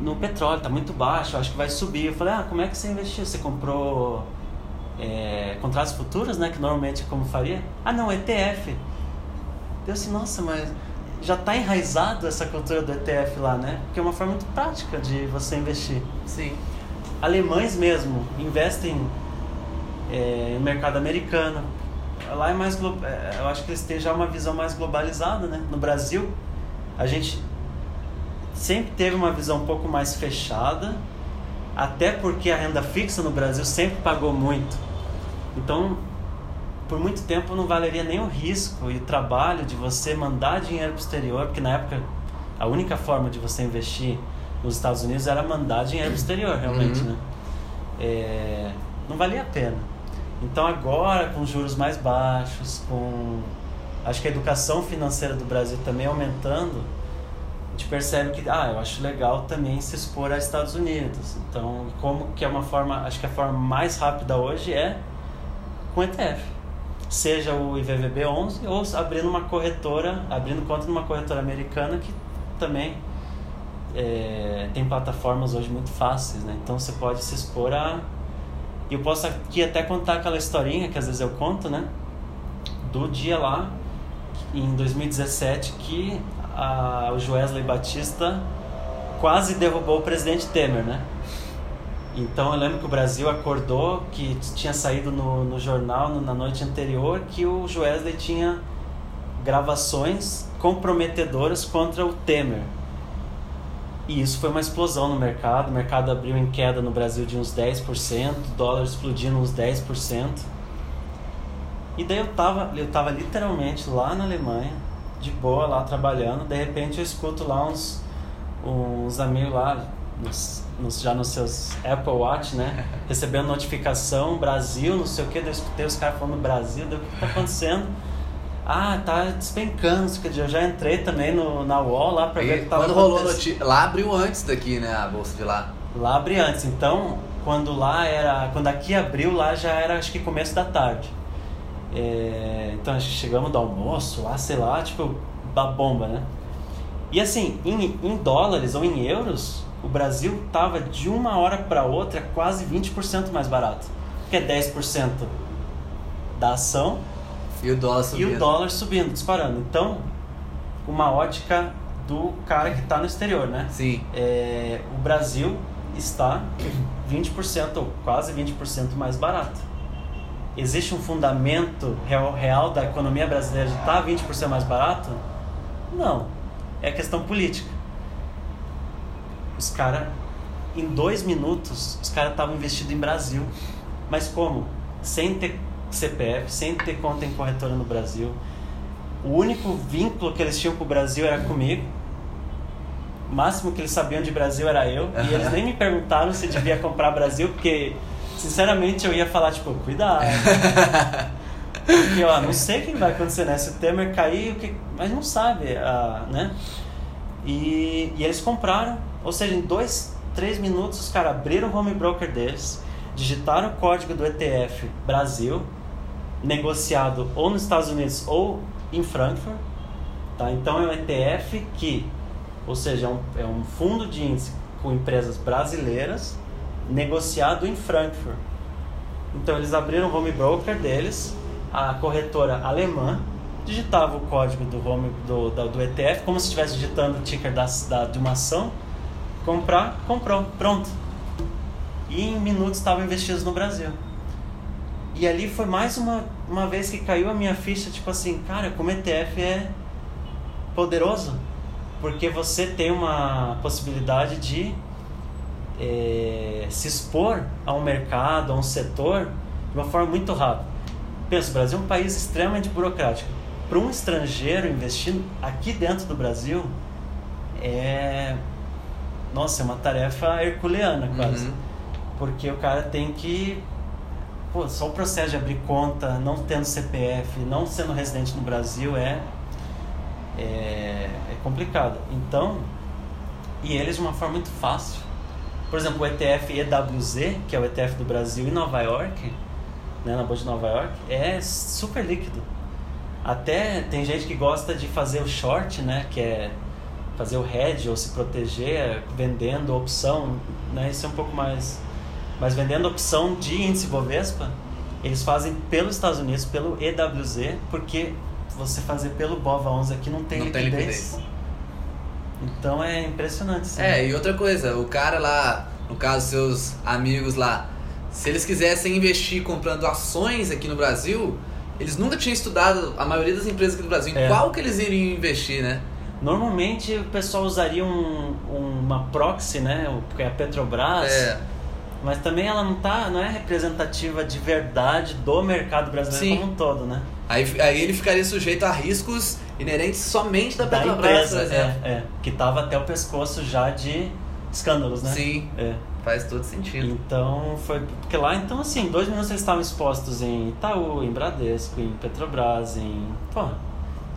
no petróleo, tá muito baixo, acho que vai subir. Eu falei, ah, como é que você investiu? Você comprou é, contratos futuros, né? Que normalmente é como faria? Ah, não, ETF. Eu assim, nossa, mas já está enraizado essa cultura do ETF lá, né? Porque é uma forma muito prática de você investir. Sim. Alemães mesmo investem é, no mercado americano. Lá é mais é, eu acho que eles têm já uma visão mais globalizada, né? No Brasil, a gente sempre teve uma visão um pouco mais fechada, até porque a renda fixa no Brasil sempre pagou muito. Então, por muito tempo não valeria nem o risco e o trabalho de você mandar dinheiro para o exterior, porque na época a única forma de você investir nos Estados Unidos era mandar dinheiro para o exterior, realmente, uhum. né? É, não valia a pena. Então agora, com juros mais baixos, com acho que a educação financeira do Brasil também aumentando, a gente percebe que, ah, eu acho legal também se expor a Estados Unidos. Então, como que é uma forma, acho que a forma mais rápida hoje é com ETF. Seja o IVVB 11 ou abrindo uma corretora, abrindo conta numa corretora americana que também é, tem plataformas hoje muito fáceis, né? Então você pode se expor a. E eu posso aqui até contar aquela historinha que às vezes eu conto, né? Do dia lá, em 2017, que a, o Joesley Batista quase derrubou o presidente Temer, né? Então eu lembro que o Brasil acordou que tinha saído no, no jornal no, na noite anterior que o Joesley tinha gravações comprometedoras contra o Temer. E isso foi uma explosão no mercado. O mercado abriu em queda no Brasil de uns 10%, o dólar explodindo uns 10%. E daí eu tava, eu tava literalmente lá na Alemanha, de boa lá trabalhando, de repente eu escuto lá uns, uns amigos lá, nos, nos, já nos seus Apple Watch, né? Recebendo notificação, Brasil, não sei o que, eu escutei os caras falando Brasil, daí, o que tá acontecendo? Ah, tá despencando, eu já entrei também no, na UOL lá pra e ver o que tava Quando rolou notícia, lá abriu antes daqui, né, a bolsa de lá. Lá abriu antes, então, quando lá era, quando aqui abriu, lá já era acho que começo da tarde. É, então chegamos do almoço lá, sei lá, tipo, da bomba, né? E assim, em, em dólares ou em euros, o Brasil tava de uma hora para outra quase 20% mais barato. Que é 10% da ação e o dólar subindo. E o dólar subindo, disparando. Então, uma ótica do cara que está no exterior, né? Sim. É, o Brasil está 20% ou quase 20% mais barato existe um fundamento real, real da economia brasileira de estar tá 20% mais barato? Não. É questão política. Os caras, em dois minutos, os caras estavam investidos em Brasil. Mas como? Sem ter CPF, sem ter conta em corretora no Brasil. O único vínculo que eles tinham com o Brasil era comigo. O máximo que eles sabiam de Brasil era eu. E eles nem me perguntaram se devia comprar Brasil, porque Sinceramente, eu ia falar, tipo, cuidado. Porque, ó, não sei o que vai acontecer, né? Se o Temer cair, o que... mas não sabe, uh, né? E, e eles compraram, ou seja, em dois, três minutos os caras abriram o home broker deles, digitaram o código do ETF Brasil, negociado ou nos Estados Unidos ou em Frankfurt. Tá? Então é um ETF que, ou seja, é um, é um fundo de índice com empresas brasileiras negociado em Frankfurt. Então eles abriram o home broker deles, a corretora alemã digitava o código do home do, do, do ETF como se estivesse digitando o ticker da, da, de uma ação, comprar, comprou, pronto. E em minutos estavam investidos no Brasil. E ali foi mais uma, uma vez que caiu a minha ficha, tipo assim, cara, como ETF é poderoso, porque você tem uma possibilidade de é, se expor a um mercado, a um setor, de uma forma muito rápida. Pensa, o Brasil é um país extremamente burocrático. Para um estrangeiro investir aqui dentro do Brasil, é. Nossa, é uma tarefa herculeana quase. Uhum. Porque o cara tem que. Pô, só o processo de abrir conta, não tendo CPF, não sendo residente no Brasil é. É, é complicado. Então, e eles de uma forma muito fácil por exemplo, o ETF EWZ, que é o ETF do Brasil em Nova York, né, na Bolsa de Nova York, é super líquido. Até tem gente que gosta de fazer o short, né, que é fazer o hedge ou se proteger vendendo opção, né, isso é um pouco mais... Mas vendendo opção de índice Bovespa, eles fazem pelos Estados Unidos, pelo EWZ, porque você fazer pelo BOVA11 aqui não tem Não tem liquidez. liquidez. Então é impressionante. sim. É, e outra coisa, o cara lá, no caso, seus amigos lá, se eles quisessem investir comprando ações aqui no Brasil, eles nunca tinham estudado a maioria das empresas aqui no Brasil. Em É. qual que eles iriam investir, né? Normalmente o pessoal usaria um, uma proxy, né? o- Que é a Petrobras. É, Mas também ela não, tá, não é representativa de verdade do mercado brasileiro Sim. como um todo, né? aí, aí ele ficaria sujeito a riscos inerentes somente da Da Petrobras, empresa, é, é, que tava até o pescoço já de escândalos, né? Sim, É. faz todo sentido. Então foi. Porque lá, então, assim, dois minutos eles estavam expostos em Itaú, em Bradesco, em Petrobras, em. Pô,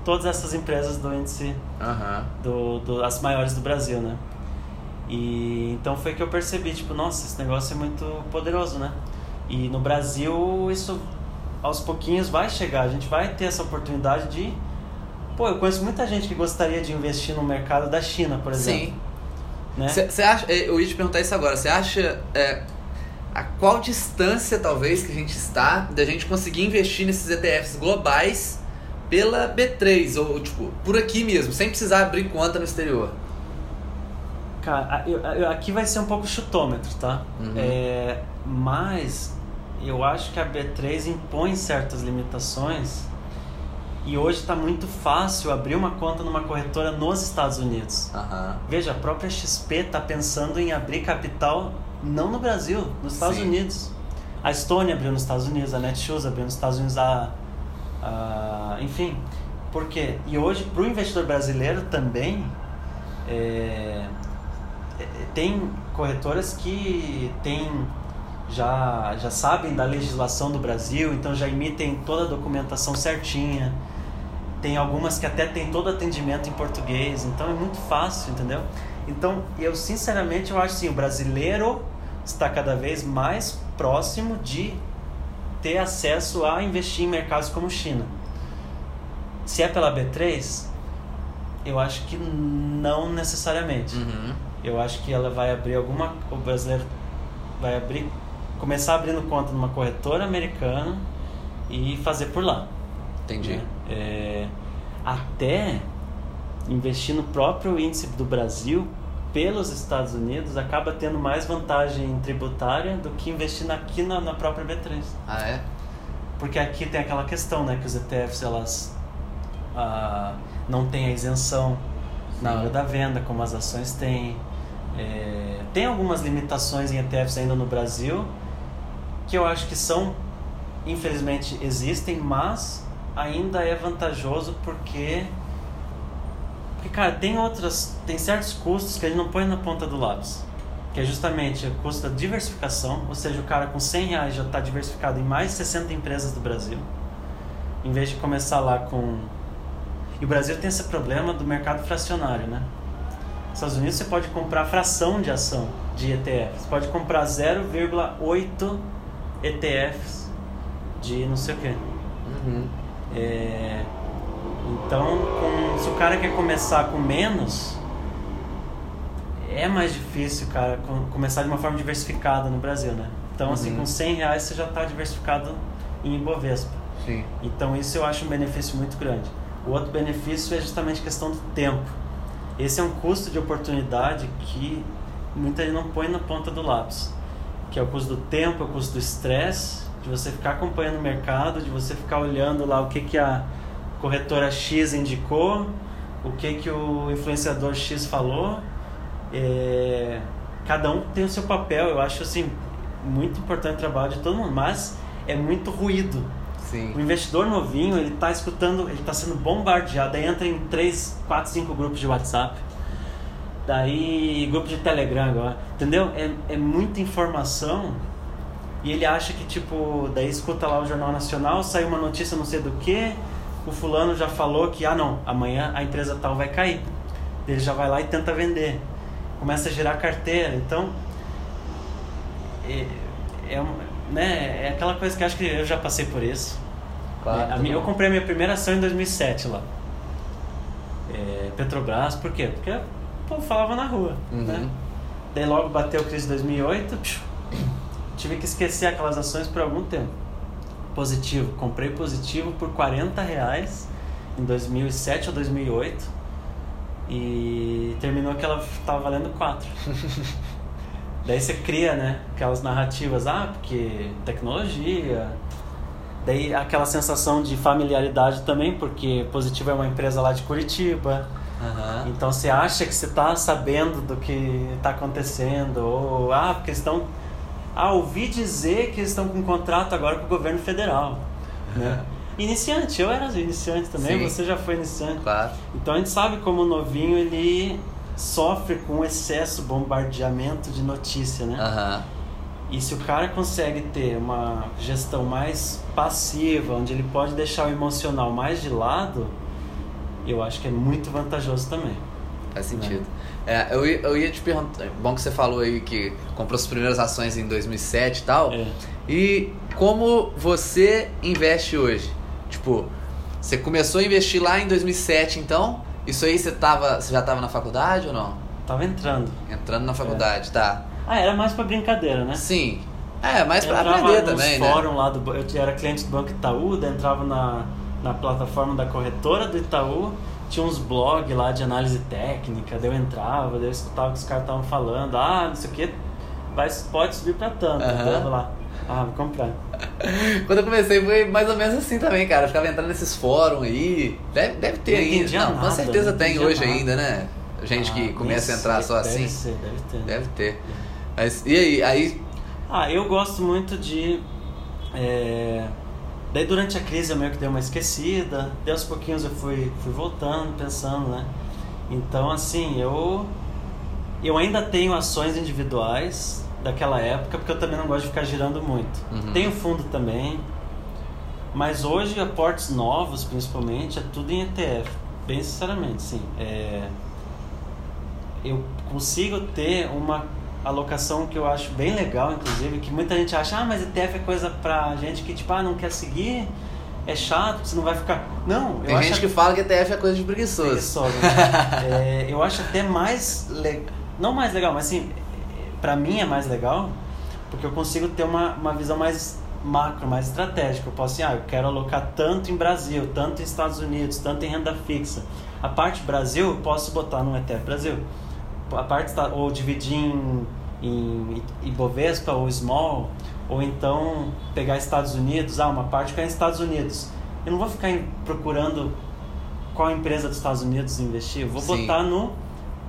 todas essas empresas do índice Aham. do, do, as maiores do Brasil, né? E então foi que eu percebi, tipo, nossa, esse negócio é muito poderoso, né? E no Brasil isso aos pouquinhos vai chegar, a gente vai ter essa oportunidade de Pô, eu conheço muita gente que gostaria de investir no mercado da China, por exemplo. Sim. Né? Acha, é, eu ia te perguntar isso agora, você acha é, a qual distância talvez que a gente está da gente conseguir investir nesses ETFs globais pela B3 ou tipo por aqui mesmo, sem precisar abrir conta no exterior? Cara, eu- eu- aqui vai ser um pouco chutômetro, tá? Uhum. É, mas eu acho que a B3 impõe certas limitações e hoje está muito fácil abrir uma conta numa corretora nos Estados Unidos. Aham. Veja, a própria XP está pensando em abrir capital não no Brasil, nos Estados Sim. Unidos. A Estônia abriu nos Estados Unidos, a Netshoes abriu nos Estados Unidos, a, a- enfim. Por quê? E hoje, para o investidor brasileiro também, é, tem corretoras que têm já, já sabem da legislação do Brasil, então já emitem toda a documentação certinha. Tem algumas que até tem todo atendimento em português, então é muito fácil, entendeu? Então, eu sinceramente eu acho assim, o brasileiro está cada vez mais próximo de ter acesso a investir em mercados como China. Se é pela B3, eu acho que não necessariamente. Uhum. Eu acho que ela vai abrir alguma. O brasileiro vai abrir. Começar abrindo conta numa corretora americana e fazer por lá. Entendi. né? É, até investir no próprio índice do Brasil pelos Estados Unidos acaba tendo mais vantagem tributária do que investir aqui na, na própria B3. Ah, é? Porque aqui tem aquela questão, né, que os ETFs elas ah, não têm a isenção na Sim. hora da venda, como as ações têm. É, tem algumas limitações em ETFs ainda no Brasil que eu acho que são, infelizmente, existem, mas ainda é vantajoso porque porque cara tem outras tem certos custos que a gente não põe na ponta do lápis que é justamente o custo da diversificação ou seja o cara com 100 reais já está diversificado em mais de 60 empresas do Brasil em vez de começar lá com e o Brasil tem esse problema do mercado fracionário né nos Estados Unidos você pode comprar fração de ação de ETF você pode comprar 0,8 ETFs de não sei o que Uhum. é, então, com- se o cara quer começar com menos, é mais difícil, cara, com- começar de uma forma diversificada no Brasil, né? Então, assim, Uhum. com 100 reais você já está diversificado em Ibovespa. Sim. Então, isso eu acho um benefício muito grande. O outro benefício é justamente a questão do tempo. Esse é um custo de oportunidade que muita gente não põe na ponta do lápis. Que é o custo do tempo, é o custo do estresse, de você ficar acompanhando o mercado, de você ficar olhando lá o que, que a corretora X indicou, o que, que o influenciador X falou. É, Cada um tem o seu papel. Eu acho assim muito importante o trabalho de todo mundo, mas é muito ruído. O Sim. investidor novinho, ele tá escutando, ele tá sendo bombardeado, aí entra em 3, 4, 5 grupos de WhatsApp. Daí grupo de Telegram agora, entendeu? É, é muita informação e ele acha que tipo, daí escuta lá o Jornal Nacional, saiu uma notícia não sei do que, o fulano já falou que ah não, amanhã a empresa tal vai cair. Ele já vai lá e tenta vender. Começa a gerar carteira, então é, é, né, é aquela coisa que acho que eu já passei por isso. Claro, É, a eu comprei a minha primeira ação em 2007 lá. É, Petrobras, por quê? Porque o povo falava na rua, Uhum. né? Daí logo bateu a crise de 2008, psiu, tive que esquecer aquelas ações por algum tempo. Positivo, comprei positivo por 40 reais em 2007 ou 2008 e terminou que ela estava valendo 4. Daí você cria, né, aquelas narrativas, ah, porque tecnologia. Daí aquela sensação de familiaridade também, porque Positivo é uma empresa lá de Curitiba. Aham. Então você acha que você está sabendo do que está acontecendo, ou ah, porque eles estão. Ah, ouvi dizer que eles estão com um contrato agora com o governo federal. Né? Iniciante, eu era iniciante também, Sim. você já foi iniciante. Claro. Então a gente sabe como o novinho ele sofre com excesso, bombardeamento de notícia, né? Aham. E se o cara consegue ter uma gestão mais passiva, onde ele pode deixar o emocional mais de lado, eu acho que é muito vantajoso também. Faz sentido. É, eu, ia- eu ia te perguntar, bom que você falou aí que comprou suas primeiras ações em 2007 e tal. É. E como você investe hoje? Tipo, você começou a investir lá em 2007, então? Isso aí você, tava, você já estava na faculdade ou não? Tava entrando. Entrando na faculdade, tá. Ah, era mais pra brincadeira, né? Sim. É, Eu pra entrava aprender também, né? fórum lá do eu era cliente do Banco Itaú, daí entrava na, na plataforma da corretora do Itaú, tinha uns blogs lá de análise técnica, daí eu entrava, daí eu escutava o que os caras estavam falando, ah, não sei o que, vai, pode subir pra tanto, ia lá, ah, vou comprar. Quando eu comecei foi mais ou menos assim também, cara. Eu ficava entrando nesses fóruns aí. Deve, deve ter Não ainda. Não, com certeza não tem hoje nada. ainda, né? Gente que Ah, começa a entrar só assim. Deve ser, deve ter. Deve ter. Mas e aí? Aí. Ah, eu gosto muito de. é, Daí durante a crise eu meio que dei uma esquecida, daí aos pouquinhos eu fui, fui voltando, pensando, né? Então, assim, eu. Eu ainda tenho ações individuais daquela época, porque eu também não gosto de ficar girando muito. Uhum. Tenho fundo também, mas hoje aportes novos, principalmente, é tudo em ETF. Bem sinceramente, sim. É, eu consigo ter uma alocação que eu acho bem legal, inclusive, que muita gente acha, ah, mas ETF é coisa pra gente que, tipo, ah, não quer seguir, é chato, você não vai ficar... Não, eu Tem acho gente que fala que ETF é coisa de preguiçoso. preguiçoso, né? É, eu acho até mais legal, não mais legal, mas assim, pra mim é mais legal, porque eu consigo ter uma, uma visão mais macro, mais estratégica. Eu posso assim, ah, eu quero alocar tanto em Brasil, tanto em Estados Unidos, tanto em renda fixa. A parte Brasil eu posso botar no ETF Brasil. A parte ou dividir em, em Ibovespa ou Small, ou então pegar Estados Unidos, ah, uma parte ficar em Estados Unidos. Eu não vou ficar procurando qual empresa dos Estados Unidos investir, eu vou Sim. botar no,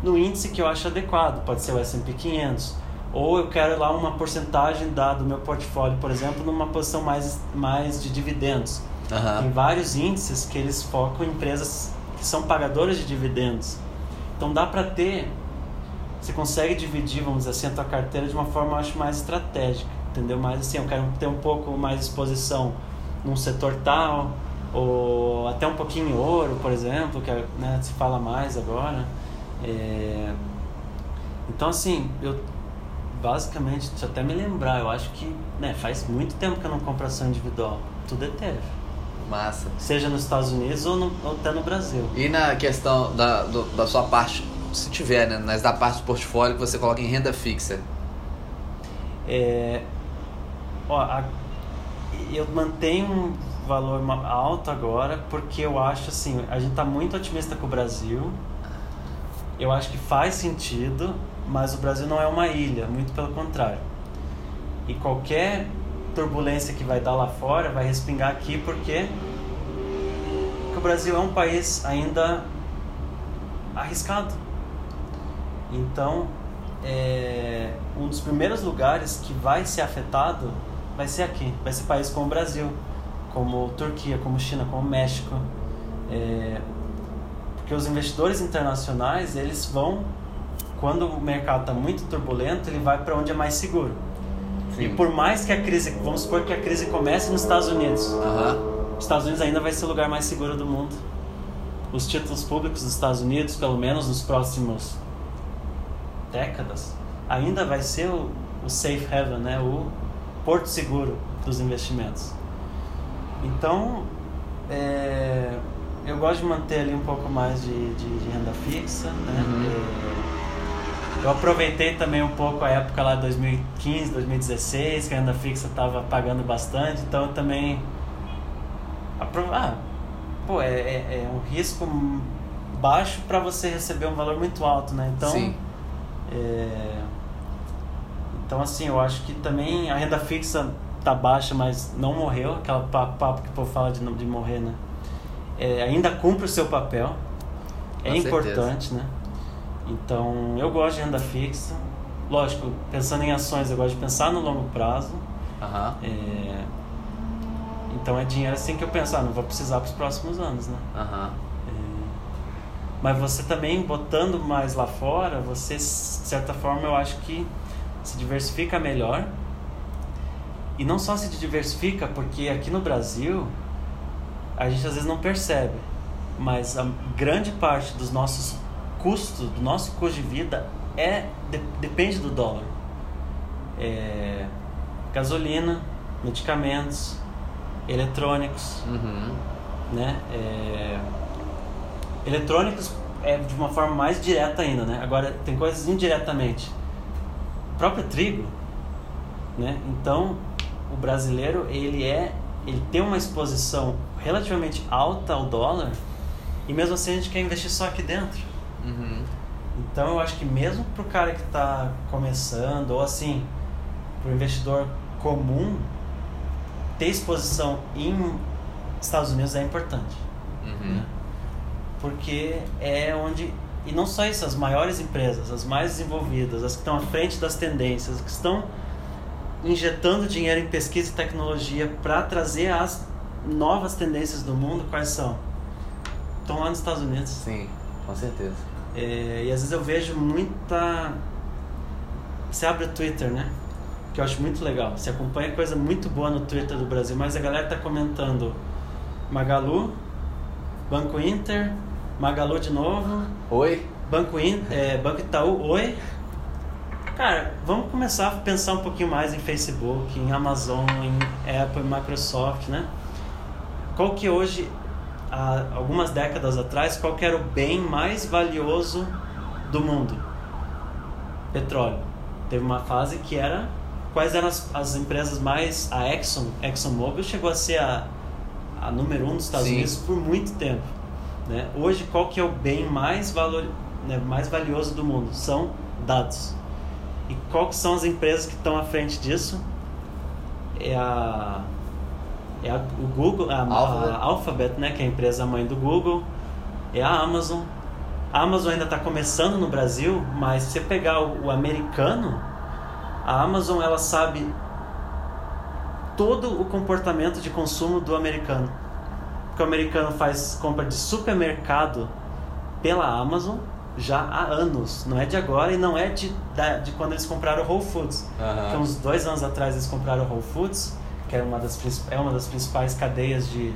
no índice que eu acho adequado, pode ser o S&P 500, ou eu quero lá uma porcentagem da, do meu portfólio, por exemplo, numa posição mais, mais de dividendos. Tem Aham. vários índices que eles focam em empresas que são pagadoras de dividendos. Então dá para ter, você consegue dividir, vamos dizer assim, a tua carteira de uma forma, eu acho, mais estratégica, entendeu? Mais assim, eu quero ter um pouco mais de exposição num setor tal, ou até um pouquinho em ouro, por exemplo, que é, né, se fala mais agora. É, Então, assim, eu basicamente, deixa eu até me lembrar, eu acho que né, faz muito tempo que eu não compro ação individual. Tudo é ETF. Massa. Seja nos Estados Unidos ou, no, ou até no Brasil. E na questão da, do- da sua parte, se tiver, né? Mas da parte do portfólio que você coloca em renda fixa. É, ó, a- eu mantenho um valor alto agora porque eu acho assim, a gente está muito otimista com o Brasil. Eu acho que faz sentido, mas o Brasil não é uma ilha, muito pelo contrário. E qualquer turbulência que vai dar lá fora vai respingar aqui porque, porque o Brasil é um país ainda arriscado. Então, é, um dos primeiros lugares que vai ser afetado vai ser aqui, vai ser países como o Brasil, como Turquia, como China, como México, É, porque os investidores internacionais eles vão quando o mercado está muito turbulento ele vai para onde é mais seguro e por mais que a crise vamos supor que a crise comece nos Estados Unidos os Estados Unidos ainda vai ser o lugar mais seguro do mundo. Os títulos públicos dos Estados Unidos, pelo menos nos próximos décadas, ainda vai ser o, o safe haven, né? O porto seguro dos investimentos. Então, é, eu gosto de manter ali um pouco mais de, de, de renda fixa, né? Uhum. É, eu aproveitei também um pouco a época lá de 2015, 2016, que a renda fixa estava pagando bastante, então eu também. Ah, pô, é, é, é um risco baixo para você receber um valor muito alto, né? Então. Sim. É, Então, assim, eu acho que também a renda fixa tá baixa, mas não morreu. Aquela pa- papo que o povo fala de, de morrer, né? É, ainda cumpre o seu papel. É Com importante, né? Então, eu gosto de renda fixa. Lógico, pensando em ações, eu gosto de pensar no longo prazo. Aham. É, Então, é dinheiro assim que eu pensar, não vou precisar para os próximos anos, né? Aham. Mas você também botando mais lá fora, você, de certa forma, eu acho que se diversifica melhor. E não só se diversifica, porque aqui no Brasil, a gente às vezes não percebe, mas a grande parte dos nossos custos, do nosso custo de vida, é de- depende do dólar. É, gasolina, medicamentos, eletrônicos, Uhum. né? É, eletrônicos é de uma forma mais direta ainda, né? Agora tem coisas indiretamente. O próprio trigo, né? Então, o brasileiro, ele é ele tem uma exposição relativamente alta ao dólar e mesmo assim a gente quer investir só aqui dentro. Uhum. Então eu acho que mesmo pro cara que está começando, ou assim, pro investidor comum, ter exposição em Estados Unidos é importante. Uhum. né? Porque é onde. E não só isso, as maiores empresas, as mais desenvolvidas, as que estão à frente das tendências, as que estão injetando dinheiro em pesquisa e tecnologia para trazer as novas tendências do mundo, quais são? Estão lá nos Estados Unidos. Sim, com certeza. É, e às vezes eu vejo muita. Você abre o Twitter, né? Que eu acho muito legal. Você acompanha coisa muito boa no Twitter do Brasil, mas a galera tá comentando Magalu, Banco Inter, Magalu de novo, Oi? Banco, In, é, Banco Itaú, oi. Cara, vamos começar a pensar um pouquinho mais em Facebook, em Amazon, em Apple, em Microsoft, né? Qual que hoje, há algumas décadas atrás, qual era o bem mais valioso do mundo? Petróleo. Teve uma fase que era quais eram as, as empresas mais a Exxon, ExxonMobil chegou a ser a, a número um dos Estados Sim. Unidos por muito tempo. Né? Hoje, qual que é o bem mais, valor, né, mais valioso do mundo? São dados. E qual que são as empresas que estão à frente disso? É a, é a o Google, a, Alphabet. a Alphabet, né, que é a empresa mãe do Google. É a Amazon. A Amazon ainda está começando no Brasil, mas se você pegar o, o americano, a Amazon ela sabe todo o comportamento de consumo do americano. Porque o americano faz compra de supermercado pela Amazon já há anos. Não é de agora e não é de, da- de quando eles compraram o Whole Foods. Aham. Porque uns dois anos atrás eles compraram o Whole Foods, que é uma das, é uma das principais cadeias de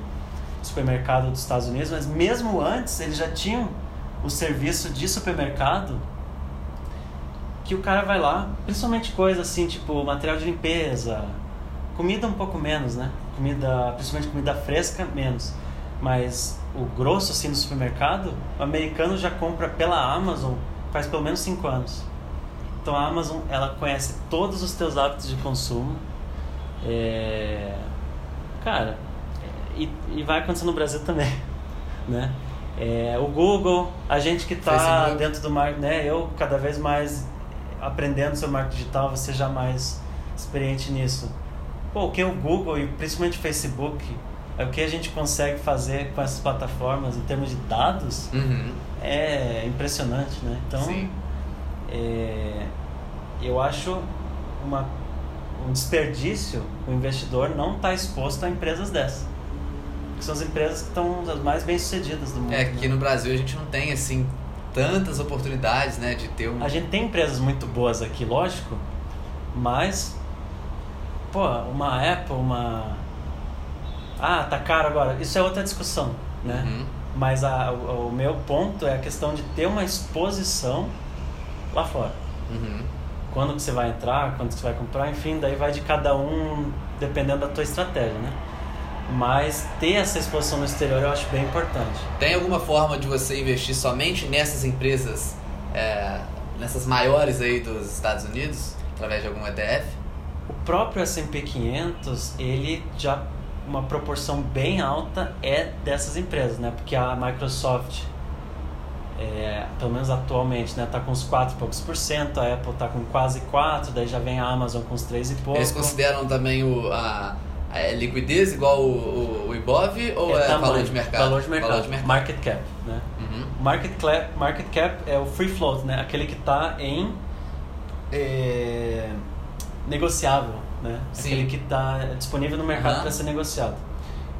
supermercado dos Estados Unidos, mas mesmo antes eles já tinham o serviço de supermercado que o cara vai lá, principalmente coisa assim, tipo material de limpeza, comida um pouco menos, né? Comida, principalmente comida fresca, menos. Mas o grosso assim do supermercado, o americano já compra pela Amazon faz pelo menos 5 anos. Então a Amazon ela conhece todos os teus hábitos de consumo. É... Cara, e, e vai acontecer no Brasil também, né? É, o Google, a gente que está dentro do marketing, né? Eu cada vez mais aprendendo sobre marketing digital, você já mais experiente nisso. Pô, o que o Google e principalmente o Facebook, é o que a gente consegue fazer com essas plataformas em termos de dados, Uhum. é impressionante, né? Então, é, eu acho uma, um desperdício o investidor não estar exposto a empresas dessas. Que são as empresas que estão as mais bem sucedidas do mundo. É, né? aqui no Brasil a gente não tem, assim, tantas oportunidades, né, de ter um... A gente tem empresas muito boas aqui, lógico, mas, pô, uma Apple, uma. Ah, tá caro agora. Isso é outra discussão, né? Uhum. Mas a, o, o meu ponto é a questão de ter uma exposição lá fora. Uhum. Quando que você vai entrar, quando que você vai comprar, enfim, daí vai de cada um dependendo da tua estratégia, né? Mas ter essa exposição no exterior eu acho bem importante. Tem alguma forma de você investir somente nessas empresas, é, nessas maiores aí dos Estados Unidos, através de algum ETF? O próprio S&P 500, ele já uma proporção bem alta é dessas empresas, né? Porque a Microsoft é, pelo menos atualmente, né, tá com uns 4 e poucos por cento, a Apple tá com quase 4, daí já vem a Amazon com uns 3 e pouco. Eles consideram também o, a, a liquidez igual o, o Ibov ou é, é valor de mercado? Valor de mercado, valor de mercado. market cap, né? Uhum. Market, cap, market cap é o free float, né? Aquele que está em é, negociável, né? Sim. Aquele que está disponível no mercado uhum. para ser negociado.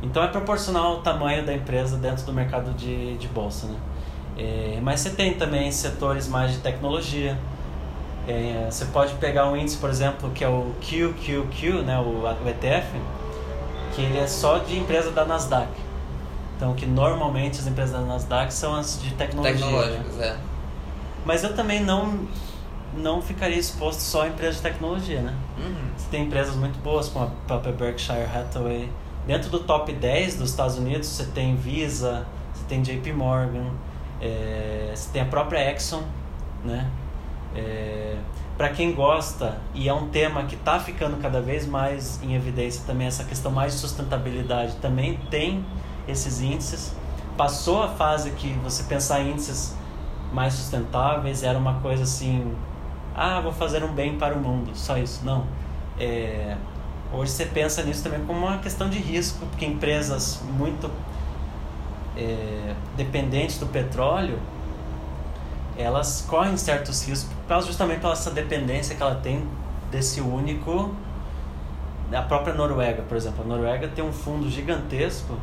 Então é proporcional ao tamanho da empresa dentro do mercado de, de bolsa, né? É, mas você tem também setores mais de tecnologia. É, você pode pegar um índice, por exemplo, que é o QQQ, né, o, o ETF, que ele é só de empresa da Nasdaq. Então, que normalmente as empresas da Nasdaq são as de tecnologia. Tecnológicas, né? é. Mas eu também não não ficaria exposto só a empresas de tecnologia, né? Uhum. Você tem empresas muito boas, como a própria Berkshire Hathaway. Dentro do top 10 dos Estados Unidos, você tem Visa, você tem JP Morgan, é, você tem a própria Exxon, né? É, para quem gosta, e é um tema que está ficando cada vez mais em evidência também, essa questão mais de sustentabilidade, também tem esses índices. Passou a fase que você pensar em índices mais sustentáveis era uma coisa assim, ah, vou fazer um bem para o mundo, só isso. Não. É, hoje você pensa nisso também como uma questão de risco, porque empresas muito é, dependentes do petróleo, elas correm certos riscos justamente pela essa dependência que ela tem desse único a própria Noruega, por exemplo, a Noruega tem um fundo gigantesco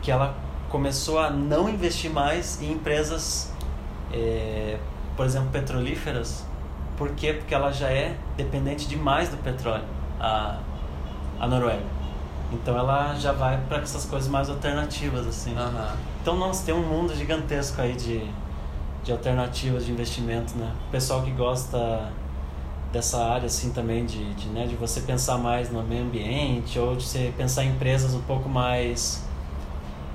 que ela começou a não investir mais em empresas, é, por exemplo, petrolíferas. Por quê? Porque ela já é dependente demais do petróleo, a, a Noruega. Então ela já vai para essas coisas mais alternativas, assim. Uhum. Então, nós tem um mundo gigantesco aí de, de alternativas de investimento, né? O pessoal que gosta dessa área, assim, também de, de, né, de você pensar mais no meio ambiente ou de você pensar em empresas um pouco mais...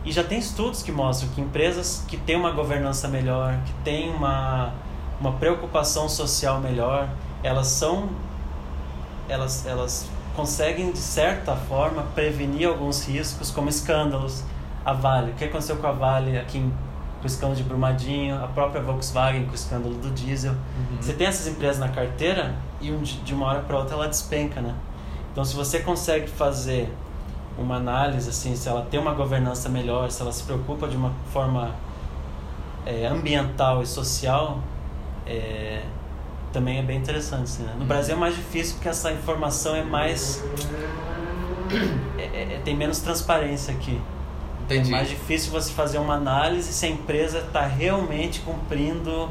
E já tem estudos que mostram que empresas que têm uma governança melhor, que têm uma, uma preocupação social melhor, elas são... Elas, elas conseguem, de certa forma, prevenir alguns riscos, como escândalos. A Vale, o que aconteceu com a Vale aqui em, com o escândalo de Brumadinho, a própria Volkswagen com o escândalo do diesel. Uhum. Você tem essas empresas na carteira e de uma hora para outra ela despenca, né? Então, se você consegue fazer uma análise, assim, se ela tem uma governança melhor, se ela se preocupa de uma forma é, ambiental e social, é, também é bem interessante. Assim, né? No. Brasil é mais difícil porque essa informação é mais. É, é, é, tem menos transparência aqui. Entendi. É mais difícil você fazer uma análise se a empresa está realmente cumprindo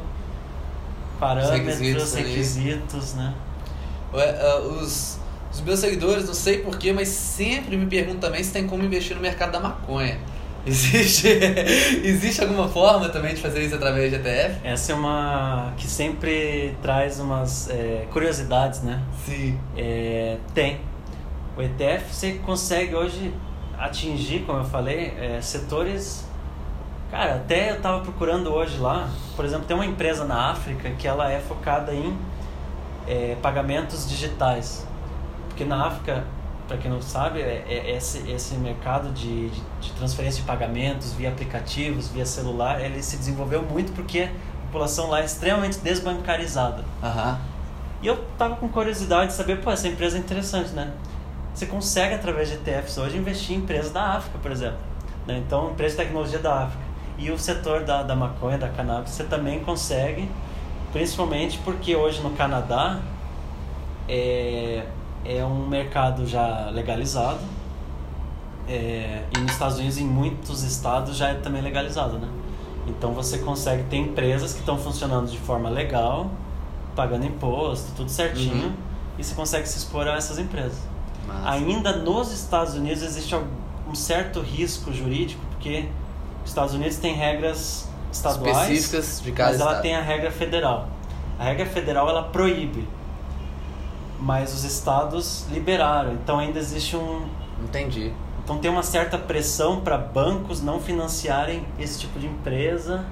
parâmetros, requisitos, requisitos né? Uh, os, os meus seguidores, não sei porquê, mas sempre me perguntam também se tem como investir no mercado da maconha. Existe, existe alguma forma também de fazer isso através de ETF? Essa é uma que sempre traz umas é, curiosidades, né? Sim. É, tem. O ETF você consegue hoje atingir, como eu falei, é, setores. Cara, até eu estava procurando hoje lá, por exemplo, tem uma empresa na África que ela é focada em é, pagamentos digitais. Porque na África para quem não sabe, é, é, esse, esse mercado de, de, de, transferência de pagamentos via aplicativos, via celular, ele se desenvolveu muito porque a população lá é extremamente desbancarizada. Uhum. E eu tava com curiosidade de saber, pô, essa empresa é interessante, né? Você consegue, através de ETFs hoje, investir em empresas da África, por exemplo. Né? Então, empresas de tecnologia da África. E o setor da, da maconha, da cannabis, você também consegue, principalmente porque hoje no Canadá, é, é um mercado já legalizado. É, e nos Estados Unidos, em muitos estados, já é também legalizado, né? Então você consegue ter empresas que estão funcionando de forma legal, pagando imposto, tudo certinho, uhum. e você consegue se expor a essas empresas. Massa. Ainda nos Estados Unidos existe um certo risco jurídico, porque os Estados Unidos têm regras estaduais, específicas de cada mas estado. ela tem a regra federal. A regra federal ela proíbe mas os estados liberaram. Então ainda existe um. Entendi. Então tem uma certa pressão para bancos não financiarem esse tipo de empresa.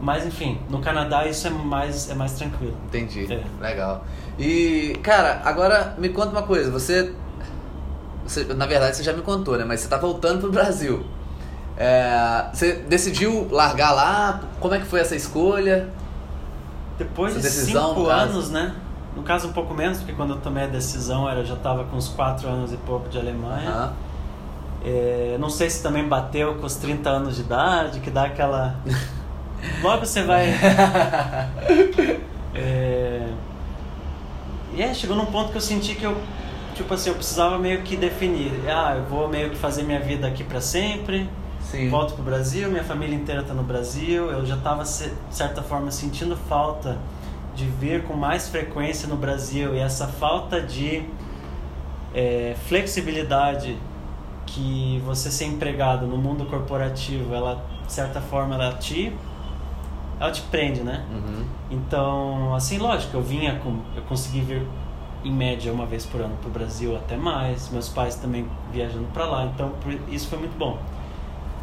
Mas enfim, no Canadá isso é mais, é mais tranquilo. Entendi. É. Legal. E, cara, agora me conta uma coisa. Você, você. Na verdade, você já me contou, né? Mas você tá voltando pro Brasil. É, você decidiu largar lá? Como é que foi essa escolha? Depois Essa de decisão, cinco anos, né? No caso um pouco menos, porque quando eu tomei a decisão era, eu já estava com uns quatro anos e pouco de Alemanha. Aham. É, não sei se também bateu com os 30 anos de idade, que dá aquela. Logo você vai. É... E é, chegou num ponto que eu senti que eu, tipo assim, eu precisava meio que definir. Ah, eu vou meio que fazer minha vida aqui para sempre. Sim. Volto pro Brasil, minha família inteira tá no Brasil. Eu já tava, de certa forma, sentindo falta de vir com mais frequência no Brasil. E essa falta de é, flexibilidade que você ser empregado no mundo corporativo, ela, de certa forma, ela te, ela te prende, né? Uhum. Então, assim, lógico, eu vinha com. Eu consegui vir em média uma vez por ano pro Brasil, até mais. Meus pais também viajando para lá, então isso foi muito bom.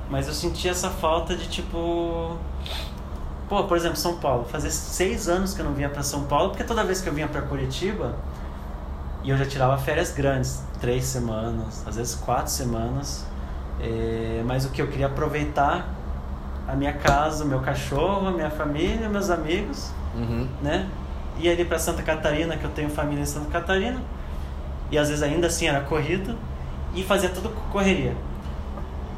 Mas eu senti essa falta de tipo. Pô, por exemplo, São Paulo. Fazia seis anos que eu não vinha para São Paulo, porque toda vez que eu vinha para Curitiba, e eu já tirava férias grandes três semanas, às vezes quatro semanas. É, mas o que eu queria aproveitar a minha casa, o meu cachorro, a minha família, meus amigos, Uhum. né? Ia ali para Santa Catarina, que eu tenho família em Santa Catarina, e às vezes ainda assim era corrida, e fazia tudo correria.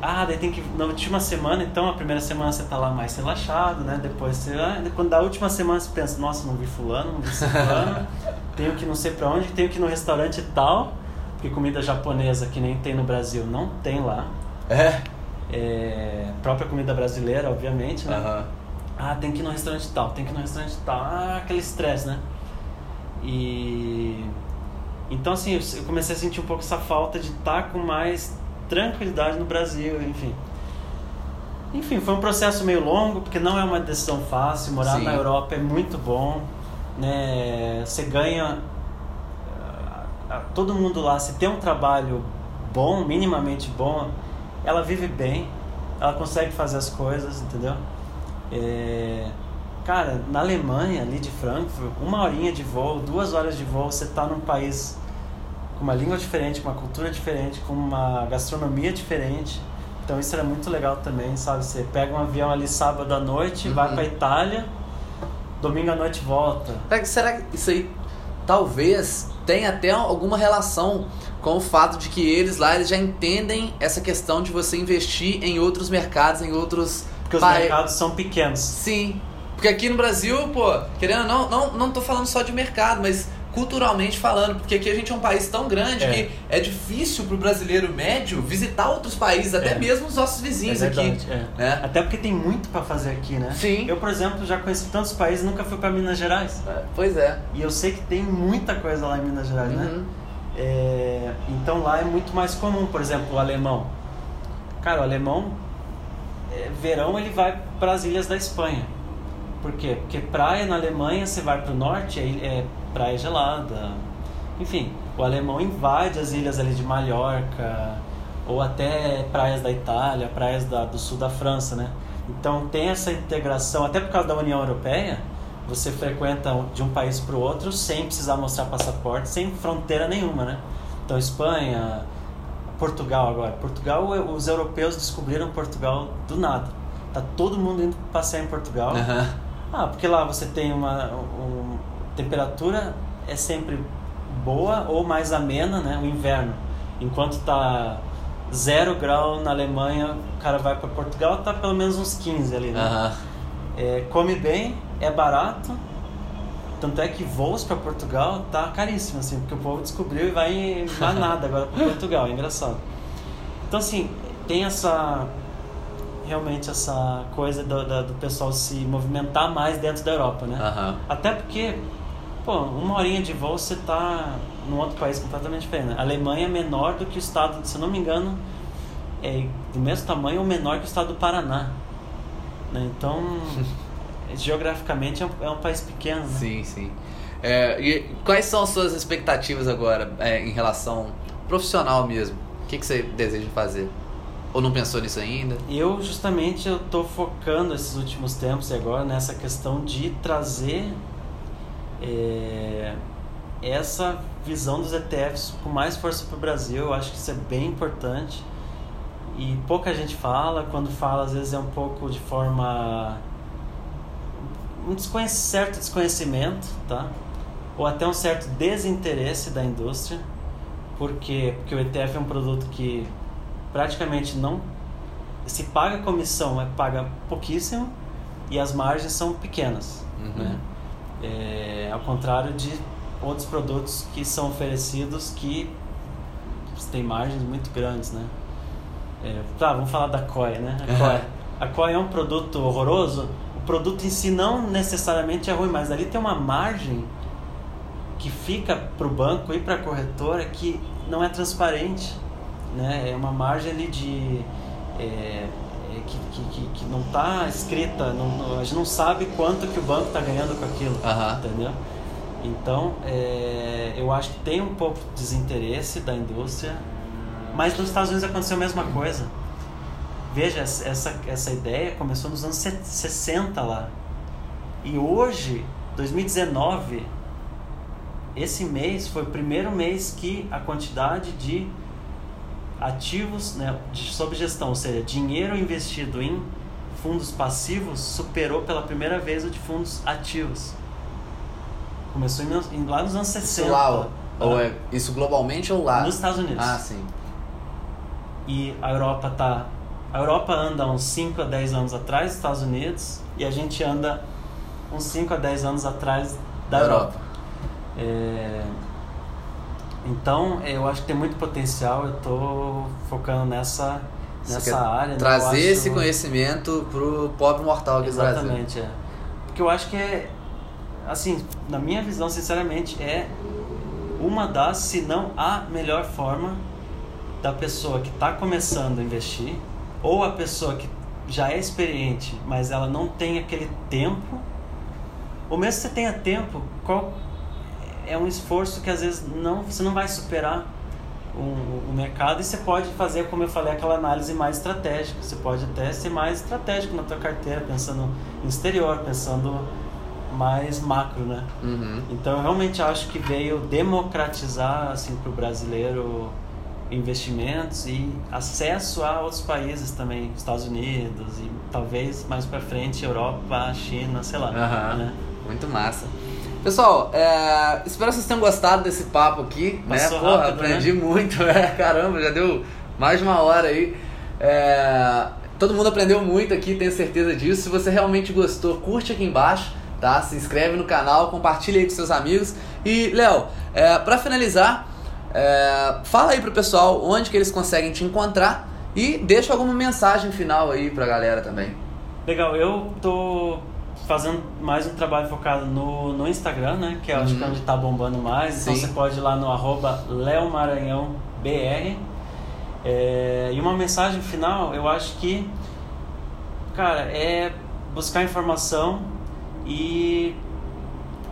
Ah, daí tem que. Na última semana, então, a primeira semana você tá lá mais relaxado, né? Depois você. ah, Quando da última semana você pensa, nossa, não vi fulano, não vi fulano, tenho que não sei pra onde, tenho que ir no restaurante tal, porque comida japonesa que nem tem no Brasil não tem lá. É? É, própria comida brasileira, obviamente, né? Aham. Ah, tem que ir no restaurante tal, tem que ir no restaurante tal. Ah, aquele estresse, né? E. Então, assim, eu comecei a sentir um pouco essa falta de estar com mais tranquilidade no Brasil, enfim. Enfim, foi um processo meio longo, porque não é uma decisão fácil. Morar Sim. na Europa é muito bom, né? Você ganha. Todo mundo lá, se tem um trabalho bom, minimamente bom, ela vive bem, ela consegue fazer as coisas, entendeu? É, Cara, na Alemanha, ali de Frankfurt, uma horinha de voo, duas horas de voo, você tá num país com uma língua diferente, com uma cultura diferente, com uma gastronomia diferente. Então isso era muito legal também, sabe? Você pega um avião ali sábado à noite, Uhum. vai pra Itália, domingo à noite volta. Será que- Será que isso aí talvez tenha até alguma relação com o fato de que eles lá eles já entendem essa questão de você investir em outros mercados, em outros Porque os mercados são pequenos. Sim. Porque aqui no Brasil, pô, querendo ou não, não, não tô falando só de mercado, mas culturalmente falando, porque aqui a gente é um país tão grande É. que é difícil pro brasileiro médio visitar outros países, até É. mesmo os nossos vizinhos é aqui. verdade, é. Né? Até porque tem muito pra fazer aqui, né? Sim. Eu, por exemplo, já conheci tantos países e nunca fui pra Minas Gerais. É, Pois é. E eu sei que tem muita coisa lá em Minas Gerais, né? Uhum. É, então lá é muito mais comum, por exemplo, o alemão. Cara, o alemão, é, verão ele vai para as ilhas da Espanha. Por quê? Porque praia na Alemanha, você vai para o norte, é, é praia gelada. Enfim, o alemão invade as ilhas ali de Mallorca, ou até praias da Itália, praias da- do sul da França, né? Então tem essa integração, até por causa da União Europeia, você frequenta de um país para o outro sem precisar mostrar passaporte, sem fronteira nenhuma, né? Então Espanha, Portugal agora. Portugal, os europeus descobriram Portugal do nada. Tá todo mundo indo passear em Portugal. Aham. Ah, porque lá você tem uma um, temperatura é sempre boa ou mais amena, né? O inverno. Enquanto tá zero grau na Alemanha, o cara vai para Portugal, tá pelo menos uns 15 ali, né? Aham. É, come bem, é barato. Tanto é que voos para Portugal tá caríssimo, assim, porque o povo descobriu e vai vai nada agora para Portugal, é engraçado. Então, assim, tem essa. Realmente essa coisa do, da- do pessoal se movimentar mais dentro da Europa, né? Aham. Até porque, pô, uma horinha de voo você tá num outro país completamente diferente. A Alemanha é menor do que o estado, se eu não me engano, é do mesmo tamanho ou menor que o estado do Paraná. né? Então, geograficamente é um, é um país pequeno. Né? Sim, sim. É, e quais são as suas expectativas agora é, em relação profissional mesmo? O que, que você deseja fazer? Ou não pensou nisso ainda? Eu justamente eu tô focando esses últimos tempos e agora nessa questão de trazer é, essa visão dos ETFs com mais força para o Brasil. Eu acho que isso é bem importante e pouca gente fala. Quando fala, às vezes é um pouco de forma um certo desconhecimento, tá? Ou até um certo desinteresse da indústria, porque porque o ETF é um produto que praticamente não se paga comissão, é paga pouquíssimo e as margens são pequenas, uhum. né? É, ao contrário de outros produtos que são oferecidos que têm margens muito grandes, né? É, tá, vamos falar da COI, né? A COI, a COI é um produto horroroso. O produto em si não necessariamente é ruim, mas ali tem uma margem que fica para o banco e para a corretora que não é transparente, né? É uma margem ali de é, que, que, que, não está escrita, não, a gente não sabe quanto que o banco está ganhando com aquilo, entendeu? Então, é, eu acho que tem um pouco de desinteresse da indústria mas nos Estados Unidos aconteceu a mesma coisa. Veja, essa, essa ideia começou nos anos 60 lá. E hoje, 2019, esse mês foi o primeiro mês que a quantidade de ativos né, de, sob gestão, ou seja, dinheiro investido em fundos passivos, superou pela primeira vez o de fundos ativos. Começou em, lá nos anos 60. Isso lá, ou é isso globalmente ou lá? Nos Estados Unidos. Ah, sim e a Europa tá a Europa anda uns 5 a 10 anos atrás dos Estados Unidos e a gente anda uns 5 a 10 anos atrás da Europa. Europa. É... Então, eu acho que tem muito potencial, eu estou focando nessa, nessa área. Né? Trazer acho... esse conhecimento pro pobre mortal aqui Exatamente, do Brasil. Exatamente, é. Porque eu acho que é, assim, na minha visão, sinceramente, é uma das, se não a melhor forma da pessoa que está começando a investir ou a pessoa que já é experiente, mas ela não tem aquele tempo, ou mesmo que você tenha tempo, qual é um esforço que às vezes não você não vai superar o, o mercado e você pode fazer, como eu falei, aquela análise mais estratégica. Você pode até ser mais estratégico na tua carteira, pensando em exterior, pensando mais macro, né? Uhum. Então eu realmente acho que veio democratizar assim para o brasileiro investimentos e acesso a outros países também, Estados Unidos e talvez mais para frente Europa, China, sei lá. Uhum. Né? Muito massa. Pessoal, é, espero que vocês tenham gostado desse papo aqui. né? Porra, rápido, aprendi né? muito. É, caramba, já deu mais de uma hora aí. É, todo mundo aprendeu muito aqui, tenho certeza disso. Se você realmente gostou, curte aqui embaixo, tá? Se inscreve no canal, compartilha aí com seus amigos. E, Léo, é, para finalizar, é, fala aí pro pessoal onde que eles conseguem te encontrar e deixa alguma mensagem final aí pra galera também. Legal, eu tô fazendo mais um trabalho focado no, no Instagram, né? Que é uhum. acho que é onde tá bombando mais. Então Sim. Então você pode ir lá no arroba leomaranhãobr. É, e uma mensagem final, eu acho que, cara, é buscar informação e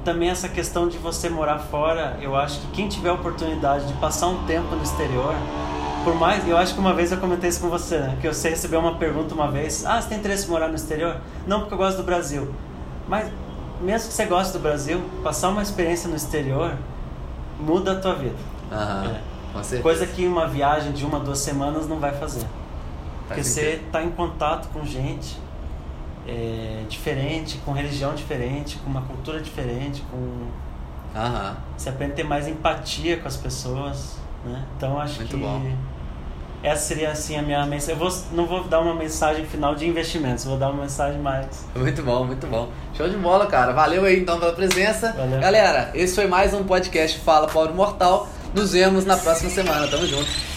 também essa questão de você morar fora, eu acho que quem tiver a oportunidade de passar um tempo no exterior, por mais, eu acho que uma vez eu comentei isso com você, né? que você recebeu uma pergunta uma vez, ah, você tem interesse em morar no exterior? Não, porque eu gosto do Brasil. Mas mesmo que você goste do Brasil, passar uma experiência no exterior muda a tua vida. Aham, é. Coisa que uma viagem de uma, duas semanas não vai fazer. Porque você está em contato com gente, é, diferente, com religião diferente, com uma cultura diferente, com Aham. você aprende a ter mais empatia com as pessoas, né? Então acho Muito que bom. Essa seria assim a minha mensagem. Eu vou, não vou dar uma mensagem final de investimentos, vou dar uma mensagem mais. Muito bom, muito bom. Show de bola, cara. Valeu aí então pela presença. Valeu. Galera, esse foi mais um podcast Fala Pobre Mortal. Nos vemos na próxima semana. Tamo junto.